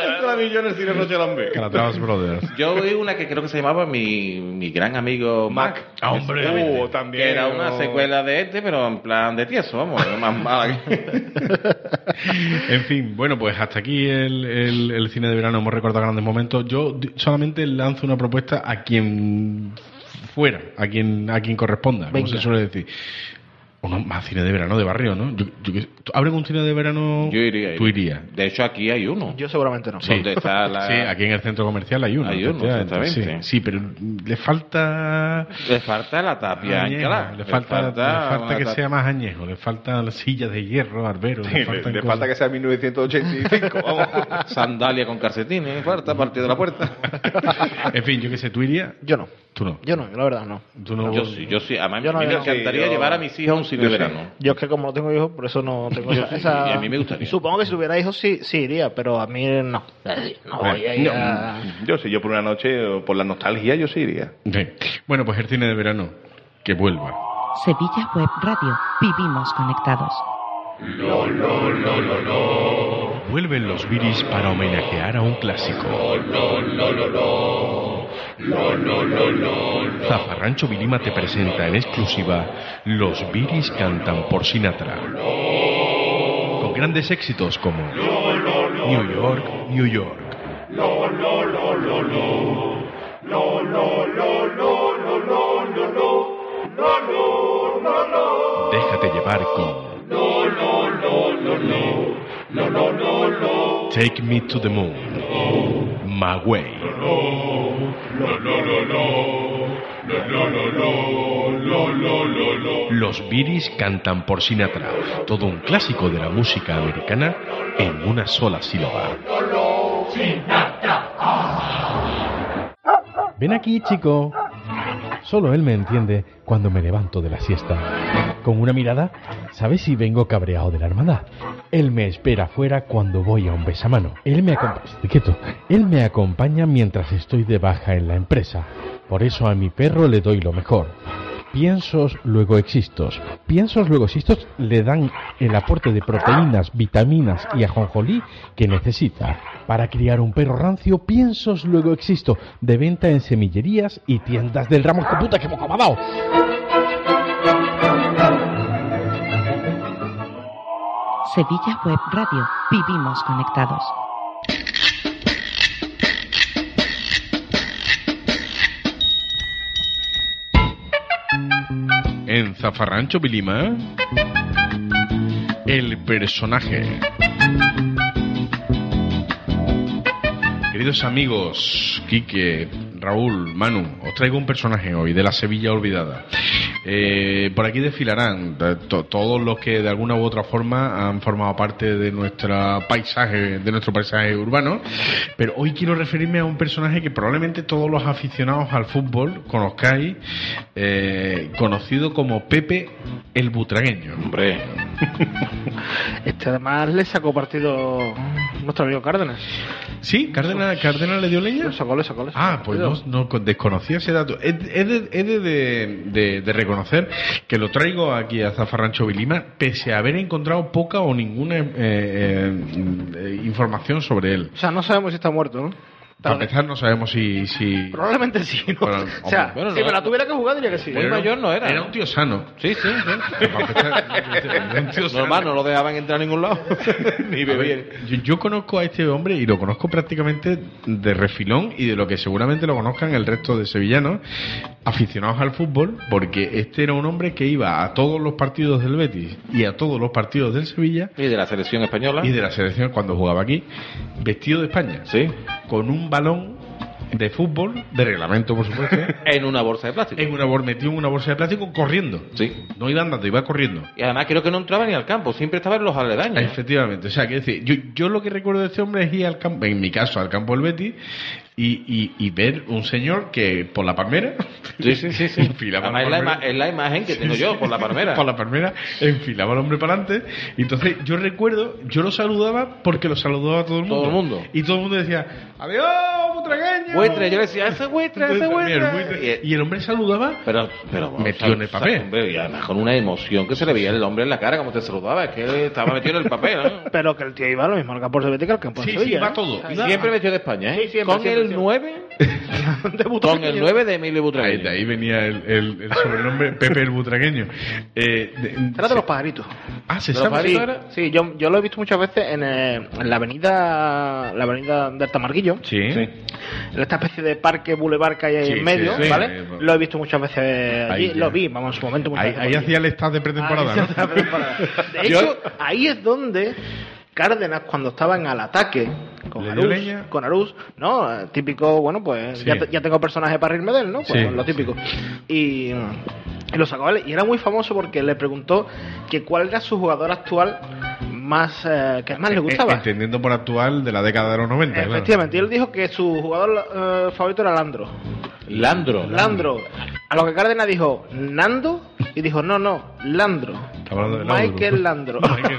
Speaker 4: El cine Roche Lambert.
Speaker 3: Calatravas Brothers.
Speaker 4: Yo vi una que creo que se llamaba Mi, mi gran amigo Mac.
Speaker 3: Ah, hombre.
Speaker 2: Uh, también.
Speaker 4: Que era una
Speaker 2: oh.
Speaker 4: secuela de este, pero en plan de tieso, vamos, más mala que...
Speaker 3: En fin, bueno, pues hasta aquí el, el- el cine de verano. Hemos recordado grandes momentos. Yo solamente lanzo una propuesta a quien fuera, a quien, a quien corresponda, como
Speaker 5: Venga.
Speaker 3: se suele decir. Uno más cine de verano de barrio, ¿no? Yo, yo que- ¿tú ¿Abren un cine de verano?
Speaker 4: Yo iría.
Speaker 3: Tú irías.
Speaker 4: De hecho, aquí hay uno.
Speaker 5: Yo seguramente no.
Speaker 3: Sí.
Speaker 4: Donde está la...
Speaker 3: Sí, aquí en el centro comercial hay uno.
Speaker 4: Hay uno, exactamente.
Speaker 3: Sí, sí, pero le falta
Speaker 4: Le falta la tapia Ancalá.
Speaker 3: le falta, le falta
Speaker 4: una
Speaker 3: que
Speaker 4: tap-
Speaker 3: sea más añejo, le faltan sillas de hierro, arbero,
Speaker 2: Sí,
Speaker 3: le
Speaker 2: le, le falta que sea 1985, vamos.
Speaker 4: Sandalia con calcetines, falta partido de la puerta.
Speaker 3: En fin, yo qué sé, ¿tú irías?
Speaker 5: Yo no.
Speaker 3: Tú no.
Speaker 5: Yo no, la verdad no.
Speaker 3: Tú no.
Speaker 4: Yo sí, yo sí. A mí,
Speaker 5: Yo no,
Speaker 4: a mí
Speaker 5: yo
Speaker 4: me encantaría
Speaker 2: Sí, yo-
Speaker 4: llevar a mis hijas a un cine
Speaker 2: yo
Speaker 4: de
Speaker 2: sí.
Speaker 4: verano.
Speaker 5: Yo es que como no tengo hijos, por eso no tengo
Speaker 4: Yo
Speaker 5: esa,
Speaker 4: sí,
Speaker 5: esa-
Speaker 4: y a mí me gustaría.
Speaker 5: Supongo que si tuviera hijos sí, sí iría, pero a mí no. No voy a ir a...
Speaker 2: Yo sí, yo por una noche, o por la nostalgia, yo sí iría.
Speaker 3: Sí. Bueno, pues el cine de verano, que vuelva.
Speaker 1: Sevilla Web Radio. Vivimos conectados.
Speaker 3: Vuelven los Viris para homenajear a un clásico. Zafarrancho Vilima te presenta en exclusiva Los Viris cantan por Sinatra. Con grandes éxitos como New York, New York. Déjate llevar con Take Me to the Moon. My Way. Los Viris cantan por Sinatra, todo un clásico de la música americana en una sola sílaba.
Speaker 6: Ven aquí, chico. Solo él me entiende cuando me levanto de la siesta. Con una mirada, sabe si vengo cabreado de la hermandad. Él me espera afuera cuando voy a un besamano. Él me acompaña. quieto. Él me acompaña mientras estoy de baja en la empresa. Por eso a mi perro le doy lo mejor. Piensos, luego existos. Piensos, luego existos le dan el aporte de proteínas, vitaminas y ajonjolí que necesita. Para criar un perro rancio, piensos, luego existo. De venta en semillerías y tiendas del ramo. ¡Qué puta que me ha
Speaker 1: Sevilla Web Radio. Vivimos conectados.
Speaker 3: En Zafarrancho Vilima, el personaje. Queridos amigos, Quique, Raúl, Manu, os traigo un personaje hoy de la Sevilla olvidada. Eh, por aquí desfilarán de- to- todos los que de alguna u otra forma han formado parte de nuestra paisaje, de nuestro paisaje urbano. Pero hoy quiero referirme a un personaje que probablemente todos los aficionados al fútbol conozcáis, eh, conocido como Pepe el Butragueño.
Speaker 4: Hombre,
Speaker 5: Este además le sacó partido nuestro amigo Cárdenas.
Speaker 3: ¿Sí? ¿Cárdenas, Cárdenas le dio leña?
Speaker 5: Le sacó, le sacó, le sacó
Speaker 3: Ah, pues no, no con- desconocía ese dato. De- de- de- de reconocer que lo traigo aquí a Zafarrancho Vilima, pese a haber encontrado poca o ninguna eh, eh, información sobre él.
Speaker 5: O sea, no sabemos si está muerto, ¿no?
Speaker 3: Para empezar, no sabemos si. si...
Speaker 5: Probablemente sí, ¿no?
Speaker 3: Bueno,
Speaker 5: o sea,
Speaker 4: bueno,
Speaker 5: si
Speaker 4: no-
Speaker 5: me la tuviera que jugar, diría que sí.
Speaker 4: Muy mayor no era.
Speaker 3: Era un tío sano.
Speaker 4: Sí, sí, sí.
Speaker 3: Empezar.
Speaker 4: Normal, no lo dejaban entrar a ningún lado. Ni beber.
Speaker 3: ver, yo, yo conozco a este hombre y lo conozco prácticamente de refilón y de lo que seguramente lo conozcan el resto de sevillanos aficionados al fútbol, porque este era un hombre que iba a todos los partidos del Betis y a todos los partidos del Sevilla
Speaker 4: Y de la selección española.
Speaker 3: y de la selección cuando jugaba aquí, vestido de España,
Speaker 4: Sí.
Speaker 3: con un balón de fútbol, de reglamento por supuesto,
Speaker 4: En una bolsa de plástico.
Speaker 3: en una bol- metido en una bolsa de plástico corriendo.
Speaker 4: Sí.
Speaker 3: No iba andando, iba corriendo.
Speaker 4: Y además creo que no entraba ni al campo, siempre estaba en los aledaños.
Speaker 3: Efectivamente, o sea, que decir, yo, yo lo que recuerdo de este hombre es ir al campo, en mi caso, al campo del Betis y, y, y ver un señor que por la palmera
Speaker 4: Sí, sí, sí. sí.
Speaker 3: enfilaba
Speaker 4: Además, es,
Speaker 3: la
Speaker 4: la
Speaker 3: palmera.
Speaker 4: ima- es la imagen que tengo yo por la palmera.
Speaker 3: por la palmera, enfilaba al hombre para adelante. Y entonces yo recuerdo, yo lo saludaba porque lo saludaba a todo el mundo.
Speaker 4: Todo el mundo.
Speaker 3: Y todo el mundo decía, adiós, butragueño.
Speaker 4: Buitre, yo le decía, ese buitre, ese buitre.
Speaker 3: Y el hombre saludaba
Speaker 4: Pero, pero bueno,
Speaker 3: Metido
Speaker 4: sal-
Speaker 3: en el papel.
Speaker 4: sal- hombre, y además con una emoción que se le veía el hombre en la cara como te saludaba, es que estaba metido en el papel. ¿no?
Speaker 5: Pero que el tío iba a lo mismo al campo de que al campo de
Speaker 3: Sí, sí,
Speaker 5: Sevilla.
Speaker 3: iba
Speaker 5: ¿eh?
Speaker 3: todo.
Speaker 4: Siempre metido de España, ¿eh?
Speaker 5: Sí, siempre,
Speaker 4: con
Speaker 5: siempre,
Speaker 4: el
Speaker 5: siempre.
Speaker 4: 9,
Speaker 5: debutó
Speaker 4: con el
Speaker 5: pequeño.
Speaker 4: 9 de Emilio
Speaker 3: Ahí,
Speaker 4: Butragueño.
Speaker 3: de ahí venía el, el- el sobrenombre Pepe el Butragueño. Eh, de-
Speaker 5: Era de los pajaritos.
Speaker 3: Ah, se
Speaker 4: ¿De los
Speaker 3: sabe.
Speaker 5: Sí, sí yo, yo lo he visto muchas veces en, eh, en la avenida la avenida del Tamarguillo,
Speaker 3: Sí.
Speaker 5: en esta especie de parque boulevard que hay ahí
Speaker 3: Sí,
Speaker 5: en medio,
Speaker 3: sí, sí.
Speaker 5: ¿vale?
Speaker 3: Sí,
Speaker 5: Lo he visto muchas veces allí,
Speaker 3: Ahí
Speaker 5: lo vi, vamos, en su momento muchas
Speaker 3: Ahí,
Speaker 5: veces
Speaker 3: ahí hacía el estado de pretemporada,
Speaker 5: Ahí
Speaker 3: ¿no?
Speaker 5: la pretemporada. De hecho, ahí es donde Cárdenas, cuando estaban al ataque con
Speaker 3: ¿Le dio
Speaker 5: Arús, con Arús, ¿no? Eh, Típico, bueno, pues
Speaker 3: Sí.
Speaker 5: ya, te- ya tengo personaje para reírme de él, ¿no? Pues
Speaker 3: Sí,
Speaker 5: lo típico. Y, y lo sacó él. Y era muy famoso porque le preguntó que cuál era su jugador actual más eh, que más le gustaba.
Speaker 3: Eh, Entendiendo por actual de la década de los 90. claro.
Speaker 5: Efectivamente, y él dijo que su jugador eh, favorito era Landro.
Speaker 4: Landro.
Speaker 5: Landro. A lo que Cárdenas dijo, ¿Nando? Y dijo, no, no, Landro.
Speaker 3: Está hablando de
Speaker 5: Michael Landro.
Speaker 3: Michael,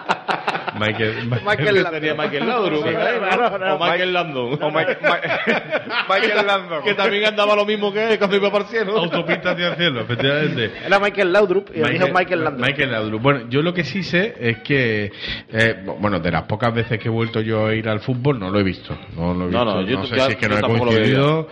Speaker 3: Michael,
Speaker 5: Michael.
Speaker 4: Sería Michael Laudrup,
Speaker 5: Sí, claro, no,
Speaker 4: o Michael Landon.
Speaker 2: O Michael Landon.
Speaker 4: que también andaba lo mismo que él cuando iba para el cielo.
Speaker 3: Autopista hacia el cielo, efectivamente.
Speaker 5: Era Michael Laudrup y él dijo Michael Landro.
Speaker 3: Michael Laudrup. Bueno, yo lo que sí sé es que, eh, bueno, de las pocas veces que he vuelto yo a ir al fútbol, no lo he visto. No lo he
Speaker 4: No,
Speaker 3: visto.
Speaker 4: no, yo
Speaker 3: sé
Speaker 4: ya-
Speaker 3: si es que no he coincidido,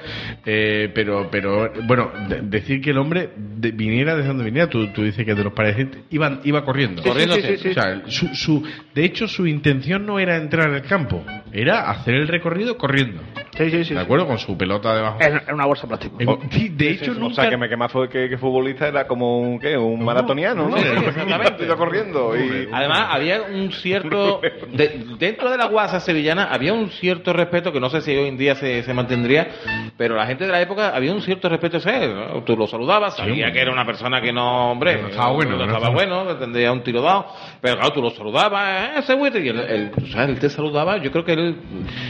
Speaker 3: eh, pero, pero, bueno, de- decir que el hombre de- viniera desde donde viniera, tú, tú dices que de los parecidos, iba, iba corriendo.
Speaker 5: Sí,
Speaker 4: Corriendo
Speaker 5: sí, sí,
Speaker 4: siempre.
Speaker 5: sí.
Speaker 3: O sea, su, su, de hecho, su intención no era entrar al campo, era hacer el recorrido corriendo.
Speaker 5: Sí, sí, sí.
Speaker 3: ¿De acuerdo? Con su pelota debajo.
Speaker 5: En, en una bolsa.
Speaker 3: En- sí, de hecho,
Speaker 2: O
Speaker 3: nunca.
Speaker 2: sea, que me quemazo de que, que futbolista era como un, ¿qué? un maratoniano, ¿no?
Speaker 3: Sí,
Speaker 4: exactamente.
Speaker 2: Iba corriendo y...
Speaker 4: Además, había un cierto. de- dentro de la guasa sevillana había un cierto respeto que no sé si hoy en día se, se mantendría, pero la gente de la época había un cierto respeto él. ¿no? Tú lo saludabas, sabía que era una persona que no, hombre,
Speaker 3: Que no estaba bueno,
Speaker 4: no estaba bueno, que tendría un tiro dado, pero claro, tú lo saludabas, "Eh, ese buitre, y él, él, o sea, él te saludaba, yo creo que él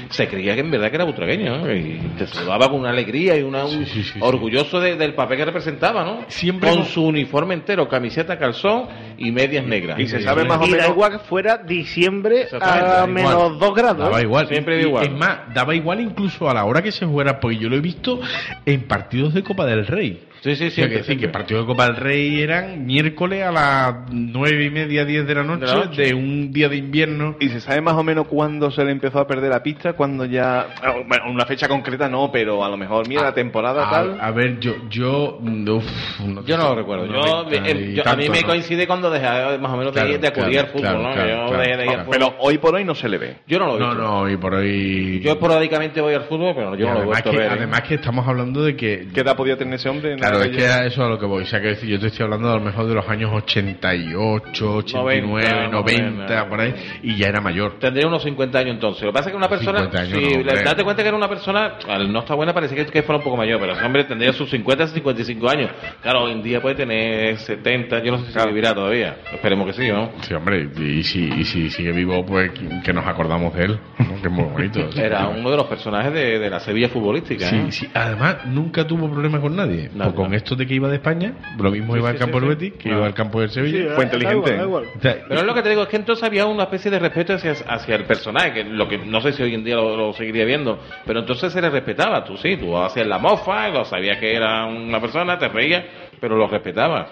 Speaker 4: se creía que en verdad que era butragueño, ¿no? y te saludaba con una alegría y una, un-
Speaker 3: Sí, sí, sí, sí.
Speaker 4: orgulloso de- del papel que representaba, ¿no?
Speaker 3: Siempre
Speaker 4: con su uniforme entero, camiseta, calzón y medias negras.
Speaker 2: Y se sabe más o
Speaker 5: y da
Speaker 2: menos...
Speaker 5: igual que fuera diciembre a menos
Speaker 3: igual.
Speaker 5: 2 grados.
Speaker 3: Daba igual.
Speaker 4: Siempre
Speaker 3: Y-
Speaker 4: da igual.
Speaker 3: Es más, daba igual incluso a la hora que se jugara, porque yo lo he visto en partidos de Copa del Rey.
Speaker 4: Sí, sí, siempre,
Speaker 3: que, decir, que partidos de Copa del Rey eran miércoles a las nueve y media, diez de la noche,
Speaker 4: De
Speaker 3: de,
Speaker 4: la noche.
Speaker 3: un día de invierno.
Speaker 2: ¿Y se sabe más o menos cuándo se le empezó a perder la pista? Cuando ya... ah, Bueno, una fecha concreta no, pero a lo mejor, mira, la temporada
Speaker 3: a,
Speaker 2: tal...
Speaker 3: a ver, yo, yo, uf, no
Speaker 4: Yo no lo recuerdo. Yo,
Speaker 3: 90
Speaker 4: eh, yo- a mí
Speaker 3: tanto,
Speaker 4: me
Speaker 3: ¿no?
Speaker 4: coincide cuando dejé más o menos de,
Speaker 3: Claro,
Speaker 4: de acudir
Speaker 3: claro,
Speaker 4: al fútbol,
Speaker 3: claro,
Speaker 4: ¿no?
Speaker 3: claro,
Speaker 4: yo,
Speaker 3: claro,
Speaker 4: de- de ir al fútbol.
Speaker 2: Pero hoy por hoy no se le ve.
Speaker 4: yo no lo he
Speaker 3: No, no, y por hoy.
Speaker 4: Yo esporádicamente voy al fútbol, pero yo
Speaker 3: Y
Speaker 4: no lo ver. ¿eh?
Speaker 3: además que estamos hablando de que
Speaker 2: ¿Qué edad podía tener ese hombre? en
Speaker 3: Claro, es que a eso es a lo que voy. O sea, que decir, yo te estoy hablando a lo mejor de los años 88, 89,
Speaker 4: 90,
Speaker 3: 90, por ahí, y ya era mayor.
Speaker 4: Tendría unos 50 años entonces. Lo que pasa es que una persona,
Speaker 3: 50 años,
Speaker 4: si
Speaker 3: no,
Speaker 4: le date cuenta que era una persona, al no estar buena parece que, que fuera un poco mayor, pero ese hombre tendría sus 50, 55 años. Claro, hoy en día puede tener 70, yo no sé si vivirá todavía. Esperemos que sí, ¿no?
Speaker 3: Sí, hombre, y si, y si sigue vivo, pues que nos acordamos de él, ¿no? que es muy bonito.
Speaker 4: Era uno de los personajes de, de la Sevilla futbolística. ¿eh?
Speaker 3: Sí, sí, además nunca tuvo problemas con nadie.
Speaker 4: Nada.
Speaker 3: Con esto de que iba de España, lo mismo iba al campo
Speaker 4: sí,
Speaker 3: del
Speaker 4: sí.
Speaker 3: Betis que iba al campo del Sevilla.
Speaker 5: Sí,
Speaker 2: Fue
Speaker 5: da
Speaker 2: inteligente.
Speaker 5: igual, da igual.
Speaker 3: O sea,
Speaker 4: Pero es lo que te digo, es que entonces había una especie de respeto hacia, hacia el personaje, que lo que no sé si hoy en día lo, lo seguiría viendo, pero entonces se le respetaba, tú sí, tú hacías la mofa, lo sabías que era una persona, te reías, pero lo respetabas.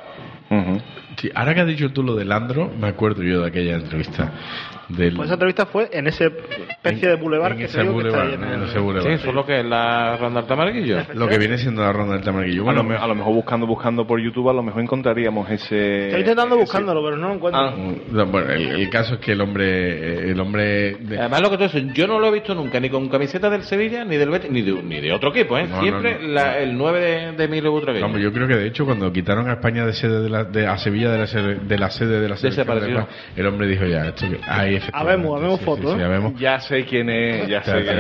Speaker 2: Ujú.
Speaker 3: Sí, ahora que has dicho tú lo de Landro, me acuerdo yo de aquella entrevista. Del...
Speaker 5: Pues esa entrevista fue en ese especie de bulevar
Speaker 3: en
Speaker 5: que
Speaker 3: ese
Speaker 5: te digo que está
Speaker 3: bulevar, en
Speaker 5: de-
Speaker 3: ese
Speaker 4: Sí,
Speaker 3: bulevar.
Speaker 4: eso es lo que es la ronda del Tamarguillo.
Speaker 3: Lo que viene siendo la ronda del Tamarguillo.
Speaker 2: a, lo,
Speaker 3: Bueno,
Speaker 2: a lo mejor buscando buscando por YouTube, a lo mejor encontraríamos ese.
Speaker 5: Estoy intentando
Speaker 2: ese-
Speaker 5: buscándolo, pero no lo encuentro.
Speaker 2: Ah.
Speaker 3: no, bueno, el, el caso es que el hombre, el hombre de-
Speaker 4: Además, lo que tú dices, yo no lo he visto nunca, ni con camiseta del Sevilla, ni del Betis, ni de, ni de otro equipo, ¿eh?
Speaker 3: No,
Speaker 4: Siempre
Speaker 3: no, no.
Speaker 4: la- el 9 de, de Emilio Butragueño.
Speaker 3: Yo creo que de hecho cuando quitaron a España de sede de la, de, a Sevilla de la sede de la sede de la selección el hombre dijo ya esto que efectivamente
Speaker 5: Habemos, habemos
Speaker 3: sí,
Speaker 5: fotos,
Speaker 3: sí, sí,
Speaker 5: ¿eh?
Speaker 3: habemos.
Speaker 2: Ya sé quién es, ya sé quién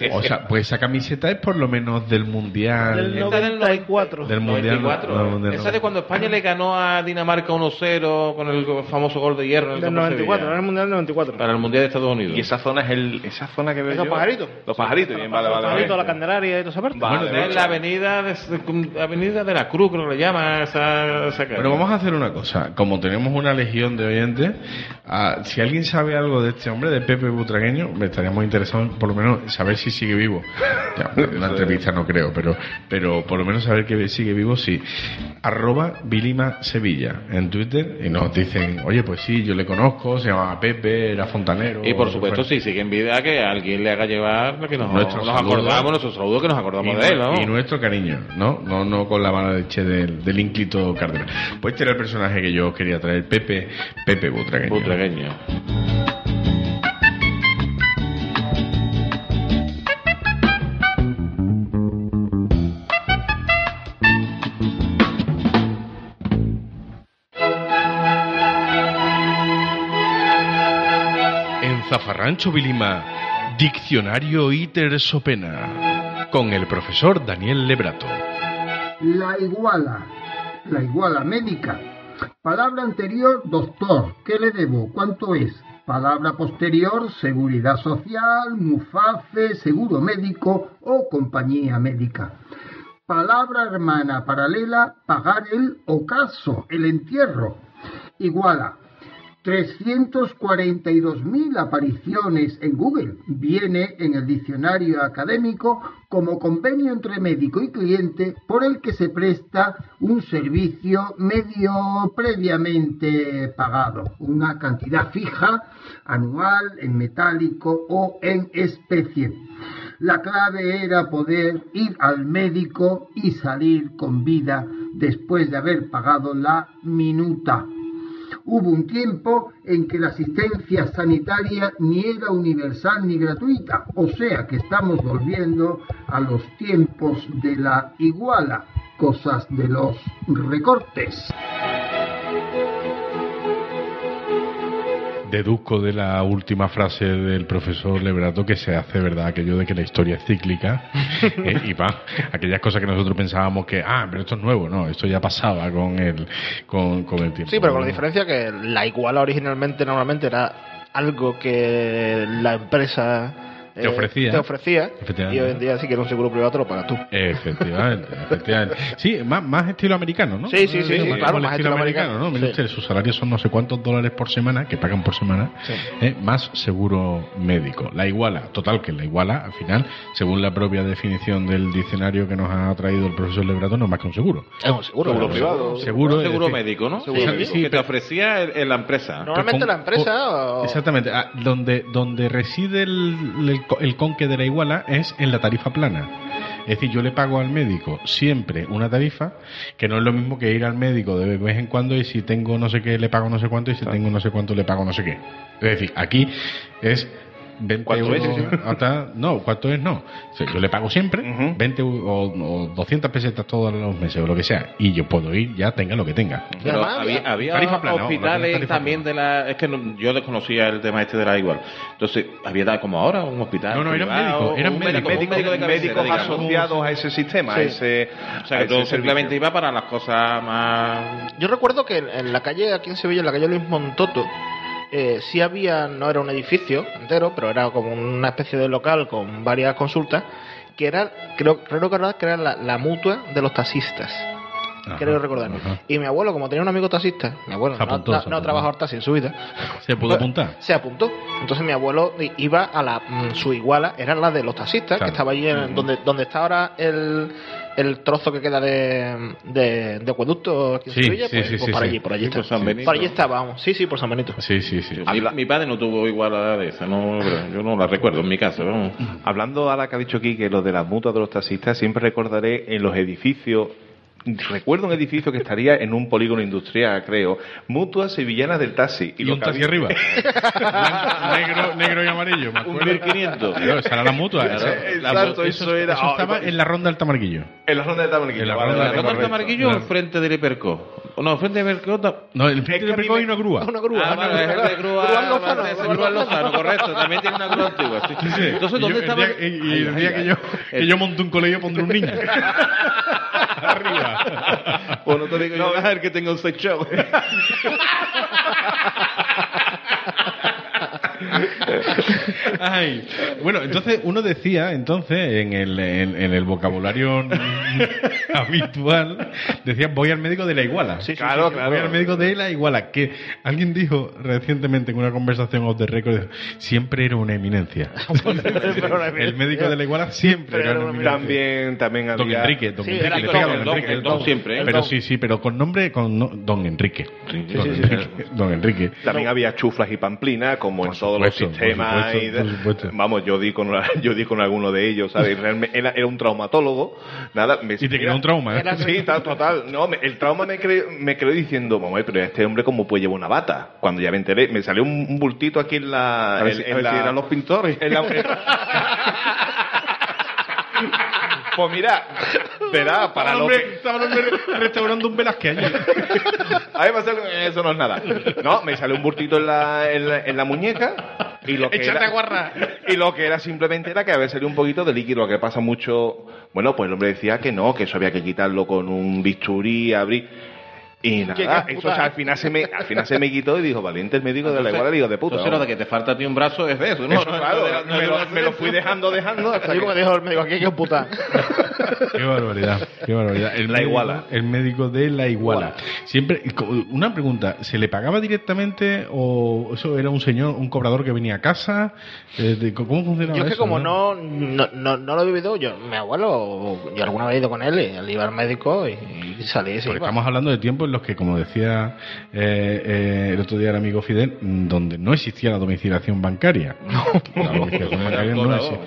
Speaker 2: es.
Speaker 3: O sea, pues esa camiseta es por lo menos del mundial
Speaker 5: Del
Speaker 4: Esta del
Speaker 5: 94.
Speaker 3: del mundial,
Speaker 4: 94.
Speaker 3: no, del
Speaker 4: Esa de cuando España le ganó a Dinamarca 1-0 con el famoso gol de hierro en el
Speaker 5: Del
Speaker 4: campo de
Speaker 5: 94,
Speaker 4: Sevilla.
Speaker 5: era el Mundial del 94.
Speaker 4: Para el Mundial de Estados Unidos.
Speaker 2: Y esa zona es el, esa zona que veo
Speaker 5: Los
Speaker 2: yo.
Speaker 5: pajaritos.
Speaker 2: Los pajaritos, bien, vale, vale.
Speaker 5: Pajarito,
Speaker 2: vale.
Speaker 5: la Candelaria y toda esa parte.
Speaker 2: Vale,
Speaker 4: Bueno, es la avenida de, avenida de la Cruz, creo que le llama esa, esa calle.
Speaker 3: Bueno, vamos a hacer una cosa. Como tenemos una legión de oyentes, ah, si alguien sabe algo de este hombre, de Pepe Butragueño, me estaría muy interesado en, por lo menos saber si sigue vivo. Ya, una entrevista no creo, pero, pero por lo menos saber que sigue vivo, sí. Arroba Vilima Sevilla en Twitter y nos dicen, oye, pues sí, yo le conozco, se llama Pepe, era fontanero.
Speaker 4: Y por supuesto, si sigue en vida, que alguien le haga llevar que nos,
Speaker 3: Nuestro
Speaker 4: nos
Speaker 3: saludo.
Speaker 4: acordamos, nuestro saludo, que nos
Speaker 3: y,
Speaker 4: acordamos de él, ¿no?
Speaker 3: y nuestro cariño, ¿no? No, no con la mala leche del, del ínclito cardenal. Pues este era el personaje que yo quería traer, Pepe, Pepe Butragueño.
Speaker 4: Butragueño.
Speaker 3: En Zafarrancho Vilima, Diccionario Iter Sopena, con el profesor Daniel Lebrato.
Speaker 7: La iguala. La iguala médica. Palabra anterior, doctor. ¿Qué le debo? ¿Cuánto es? Palabra posterior, seguridad social, mufafe, seguro médico o compañía médica. Palabra hermana paralela, pagar el ocaso, el entierro. Iguala. 342.000 apariciones en Google. Viene en el diccionario académico como convenio entre médico y cliente por el que se presta un servicio medio previamente pagado, una cantidad fija, anual, en metálico o en especie. La clave era poder ir al médico y salir con vida después de haber pagado la minuta. Hubo un tiempo en que la asistencia sanitaria ni era universal ni gratuita, o sea que estamos volviendo a los tiempos de la iguala, cosas de los recortes.
Speaker 3: Deduzco de la última frase del profesor Lebrato que se hace verdad aquello de que la historia es cíclica ¿eh? y va aquellas cosas que nosotros pensábamos que ah pero esto es nuevo no esto ya pasaba con el con, con el tiempo
Speaker 5: Sí, pero con la diferencia que la iguala originalmente normalmente era algo que la empresa
Speaker 3: Te ofrecía.
Speaker 5: te ofrecía
Speaker 3: Efectivamente.
Speaker 5: y hoy en día si quieres un seguro privado te lo pagas tú.
Speaker 3: Efectivamente, efectivamente. Sí, más, más estilo americano, ¿no?
Speaker 5: Sí, sí, sí, sí,
Speaker 3: más
Speaker 5: claro,
Speaker 3: estilo
Speaker 5: estilo
Speaker 3: americano,
Speaker 5: americano.
Speaker 3: ¿no?
Speaker 5: Sí.
Speaker 3: usted, sus salarios son no sé cuántos dólares por semana, que pagan por semana,
Speaker 5: Sí.
Speaker 3: ¿eh? más seguro médico. La iguala, total, que la iguala, al final, según la propia definición del diccionario que nos ha traído el profesor Lebrato, no es más que un seguro.
Speaker 5: Es un seguro.
Speaker 2: Seguro privado.
Speaker 3: Seguro,
Speaker 4: Un seguro médico, ¿no?
Speaker 5: Seguro
Speaker 4: Sí,
Speaker 5: médico.
Speaker 4: que te ofrecía el- en la empresa.
Speaker 5: Normalmente
Speaker 3: con-
Speaker 5: la empresa o-
Speaker 3: Exactamente. ah, donde, donde reside el, el conque de la iguala es en la tarifa plana. Es decir, yo le pago al médico siempre una tarifa, que no es lo mismo que ir al médico de vez en cuando y si tengo no sé qué le pago no sé cuánto y si tengo no sé cuánto le pago no sé qué. Es decir, aquí es 20
Speaker 2: ¿Cuánto es?
Speaker 3: euros hasta- no, ¿cuánto es? No. O sea, yo le pago siempre
Speaker 2: Ujú.
Speaker 3: 20 o, o 200 pesetas todos los meses o lo que sea y yo puedo ir ya tenga lo que tenga.
Speaker 4: Pero había, había
Speaker 3: tarifa plana,
Speaker 4: hospitales
Speaker 3: tarifa
Speaker 4: también de la... Es que no- yo desconocía el tema este de la igual. Entonces, había tal como ahora un hospital
Speaker 3: No, no, eran
Speaker 4: privado,
Speaker 3: médicos, eran
Speaker 4: un
Speaker 3: médicos.
Speaker 4: un médico de
Speaker 2: médicos
Speaker 4: digamos.
Speaker 2: asociados a ese sistema,
Speaker 5: Sí.
Speaker 2: a ese,
Speaker 4: O sea, que
Speaker 2: ese
Speaker 4: simplemente iba para las cosas más...
Speaker 5: Yo recuerdo que en, en la calle, aquí en Sevilla, en la calle Luis Montoto, eh, sí había, no era un edificio entero, pero era como una especie de local con varias consultas, que era, creo, creo que era la mutua de los taxistas. Creo recordar.
Speaker 3: ajá.
Speaker 5: Y mi abuelo, como tenía un amigo taxista, mi abuelo
Speaker 3: Se
Speaker 5: no,
Speaker 3: apuntó,
Speaker 5: no, no ha
Speaker 3: apuntó.
Speaker 5: trabajado en taxi en su vida,
Speaker 3: ¿Se pudo apuntar?
Speaker 5: se apuntó. Entonces mi abuelo i- iba a la mm, su iguala, era la de los taxistas,
Speaker 3: Claro.
Speaker 5: que estaba allí en, donde, donde está ahora el, el trozo que queda de, de, de acueducto aquí en
Speaker 3: Sí,
Speaker 5: Sevilla,
Speaker 3: sí,
Speaker 5: pues,
Speaker 3: sí,
Speaker 5: pues
Speaker 3: sí,
Speaker 5: por
Speaker 3: sí.
Speaker 5: allí, por allí
Speaker 4: Sí,
Speaker 5: está.
Speaker 4: por San Benito.
Speaker 5: Por allí estábamos, sí, sí, por San Benito.
Speaker 3: Sí, sí, sí.
Speaker 4: Mi, mi padre no tuvo igual de esa, no, yo no la recuerdo en mi casa, vamos.
Speaker 2: Hablando ahora que ha dicho aquí que lo de las mutuas de los taxistas, siempre recordaré en los edificios. Recuerdo un edificio que estaría en un polígono industrial, creo. Mutuas sevillanas del taxi.
Speaker 3: Y
Speaker 2: lo
Speaker 3: un taxi arriba. Blanco, negro, negro y amarillo. me
Speaker 4: Un
Speaker 3: acuerdo.
Speaker 4: 1500.
Speaker 3: Claro, esa era la mutua.
Speaker 2: Exacto, eso era-
Speaker 3: eso estaba en la ronda del Tamarguillo.
Speaker 2: En la zona de Tamarquillo.
Speaker 3: En la ronda
Speaker 2: vale,
Speaker 3: de
Speaker 4: ¿La
Speaker 2: correcto.
Speaker 4: Marquillo o
Speaker 3: Claro.
Speaker 4: enfrente del Hiperco? O no, del Hiperco. no.
Speaker 3: No, el
Speaker 2: Es que
Speaker 3: frente
Speaker 2: a
Speaker 3: de hay una grúa.
Speaker 5: Una grúa.
Speaker 4: Ah, vale, es el de grúa,
Speaker 5: Grúa Lozano, Grúa
Speaker 4: grúa correcto. También tiene una grúa antigua. sí. Entonces, ¿dónde estaba?
Speaker 3: Y, el día que, yo, que yo monte un colegio pondré un niño. Arriba.
Speaker 4: Pues no te digo yo nada, el que tenga un sex shop.
Speaker 3: Ay. Bueno, entonces uno decía, entonces, en el, en, en el vocabulario habitual, decía voy al médico de la iguala.
Speaker 5: Sí, sí,
Speaker 2: Claro,
Speaker 5: sí,
Speaker 2: claro.
Speaker 3: Voy al médico de la iguala. Que alguien dijo recientemente en una conversación off the record, siempre era una eminencia. el médico de la iguala siempre era una eminencia.
Speaker 2: También, también
Speaker 3: Don
Speaker 2: había...
Speaker 3: Enrique, don Enrique, pega
Speaker 5: don,
Speaker 3: Enrique,
Speaker 4: el don siempre, ¿eh?
Speaker 3: Pero sí, sí, pero con nombre, con no- don Enrique. Don, Enrique.
Speaker 2: También había chuflas y pamplinas, como en todos los
Speaker 3: supuesto,
Speaker 2: sistemas.
Speaker 3: supuesto,
Speaker 2: y de-. Vamos, yo di con yo di con alguno de ellos, ¿sabes? Realmente era, era un traumatólogo. Nada, me,
Speaker 3: Y te quedó un trauma, ¿eh?
Speaker 2: Sí, tal, total. No, me- el trauma me, cre- me quedó diciendo, mamá, pero este hombre cómo puede llevar una bata. Cuando ya me enteré, me salió un, un bultito aquí en la...
Speaker 4: A ver
Speaker 2: en-
Speaker 4: si-
Speaker 2: en
Speaker 4: a ver
Speaker 2: la-
Speaker 4: si eran los pintores.
Speaker 2: en la- en- pues mira, verá, para los...
Speaker 3: el hombre- estaba el hombre restaurando un allí.
Speaker 2: A mí me salió- eso no es nada. No, me salió un bultito en la, en la, en la muñeca y lo que
Speaker 3: Échate
Speaker 2: era,
Speaker 3: guarra.
Speaker 2: y lo que era simplemente era que había salido un poquito de líquido, que pasa mucho. Bueno, pues el hombre decía que no, que eso había que quitarlo con un bisturí, abrir. Y
Speaker 5: ¿Qué-
Speaker 2: nada,
Speaker 5: qué
Speaker 2: eso
Speaker 5: puta?
Speaker 2: o sea, al final se me, al final se me quitó y dijo, valiente el médico de la igualdad, digo, de puta.
Speaker 4: Entonces, lo de que te falta a ti un brazo es de eso, ¿no?
Speaker 2: Eso, claro, me, lo, me lo fui dejando, dejando hasta que-
Speaker 5: como dijo el médico, aquí hay que putar.
Speaker 3: Qué barbaridad, qué barbaridad. El
Speaker 2: La
Speaker 3: médico-
Speaker 2: iguala.
Speaker 3: El médico de la iguala. Siempre, una pregunta, ¿se le pagaba directamente o eso era un señor, un cobrador que venía a casa? Eh, ¿Cómo funcionaba
Speaker 5: Yo es que
Speaker 3: eso,
Speaker 5: como no, no, no, no lo he vivido, yo, mi abuelo, yo alguna vez he ido con él y él iba al médico y, y salí
Speaker 3: Porque estamos hablando de tiempos en los que, como decía eh, eh, el otro día el amigo Fidel, donde no existía la domiciliación bancaria. la domiciliación bancaria no existía.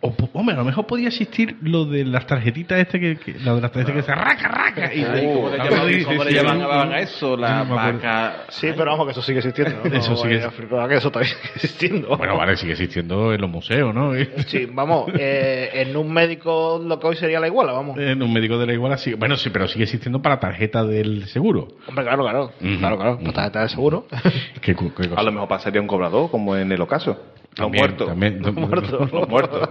Speaker 3: O, hombre, a lo mejor podía existir lo de las tarjetitas este que, que- la de las tarjetas que se raca, raca. Y,
Speaker 4: Ay, ¿Cómo le llamaban,
Speaker 3: sí,
Speaker 4: cómo
Speaker 3: sí,
Speaker 4: llamaban a eso? La
Speaker 3: No
Speaker 4: vaca...
Speaker 5: Sí, pero vamos, que eso sigue existiendo. ¿no?
Speaker 3: Eso
Speaker 5: No
Speaker 3: sigue-
Speaker 5: que eso todavía sigue existiendo.
Speaker 3: Bueno, vale, sigue existiendo en los museos, ¿no?
Speaker 5: Sí, vamos, eh, en un médico lo que hoy sería la iguala, vamos.
Speaker 3: En un médico de la iguala sí. Bueno, sí, pero sigue existiendo para tarjeta del seguro.
Speaker 5: Hombre, claro, claro, claro, claro, pues tarjeta de seguro.
Speaker 3: ¿Qué, cu- qué cosa?
Speaker 2: A lo mejor pasaría un cobrador, como en el ocaso. Los
Speaker 3: También,
Speaker 2: muertos.
Speaker 3: también.
Speaker 5: Muerto.
Speaker 2: Los muertos.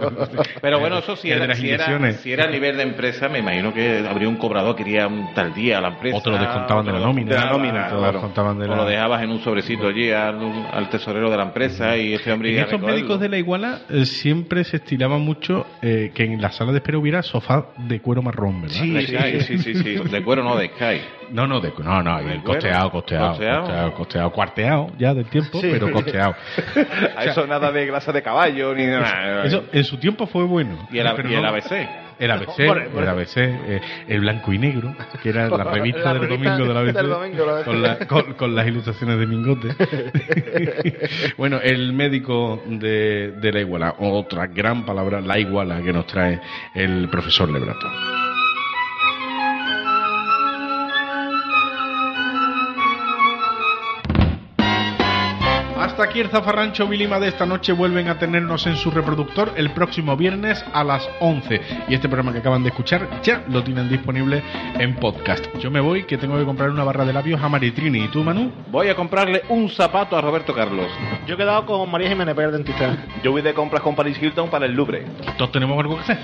Speaker 4: Pero bueno, eso era,
Speaker 3: las
Speaker 4: si, era, si era a nivel de empresa, me imagino que habría un cobrador que iría un tal día a la empresa.
Speaker 3: Otro lo descontaban de la nómina.
Speaker 2: De la nómina, claro.
Speaker 3: descontaban de
Speaker 4: O
Speaker 3: la...
Speaker 4: lo dejabas en un sobrecito allí al, al tesorero de la empresa y este hombre
Speaker 3: En
Speaker 4: iba a
Speaker 3: estos médicos de la iguala eh, siempre se estilaba mucho eh, que en la sala de espera hubiera sofá de cuero marrón, ¿verdad?
Speaker 4: De Sky, sí, sí, sí. De cuero no, de Sky.
Speaker 3: No, no, de, no, no,
Speaker 4: ¿De
Speaker 3: el costeado, costeado,
Speaker 4: ¿Costeado?
Speaker 3: costeado, costeado, cuarteado ya del tiempo,
Speaker 5: Sí.
Speaker 3: pero costeado.
Speaker 2: A eso nada de grasa de caballo, ni nada.
Speaker 3: Eso en su tiempo fue bueno.
Speaker 4: Y el,
Speaker 3: pero
Speaker 4: y el
Speaker 3: no-
Speaker 4: ABC.
Speaker 3: El ABC,
Speaker 5: hombre.
Speaker 3: el ABC, eh, el blanco y negro, que era la revista
Speaker 5: La
Speaker 3: del
Speaker 5: revista
Speaker 3: domingo de la ABC,
Speaker 5: del domingo de la ABC.
Speaker 3: Con, la- con- con las ilustraciones de Mingote. bueno, el médico de, de la iguala, otra gran palabra, la iguala que nos trae el profesor Lebrato. Hasta aquí el zafarrancho Vilima de esta noche. Vuelven a tenernos en su reproductor el próximo viernes a las 11. Y este programa que acaban de escuchar ya lo tienen disponible en podcast. Yo me voy, que tengo que comprar una barra de labios a Maritrini. ¿Y tú, Manu?
Speaker 4: Voy a comprarle un zapato a Roberto Carlos.
Speaker 5: Yo he quedado con María Jiménez para al dentista.
Speaker 2: Yo voy de compras con Paris Hilton para el Louvre.
Speaker 3: Todos tenemos algo que hacer.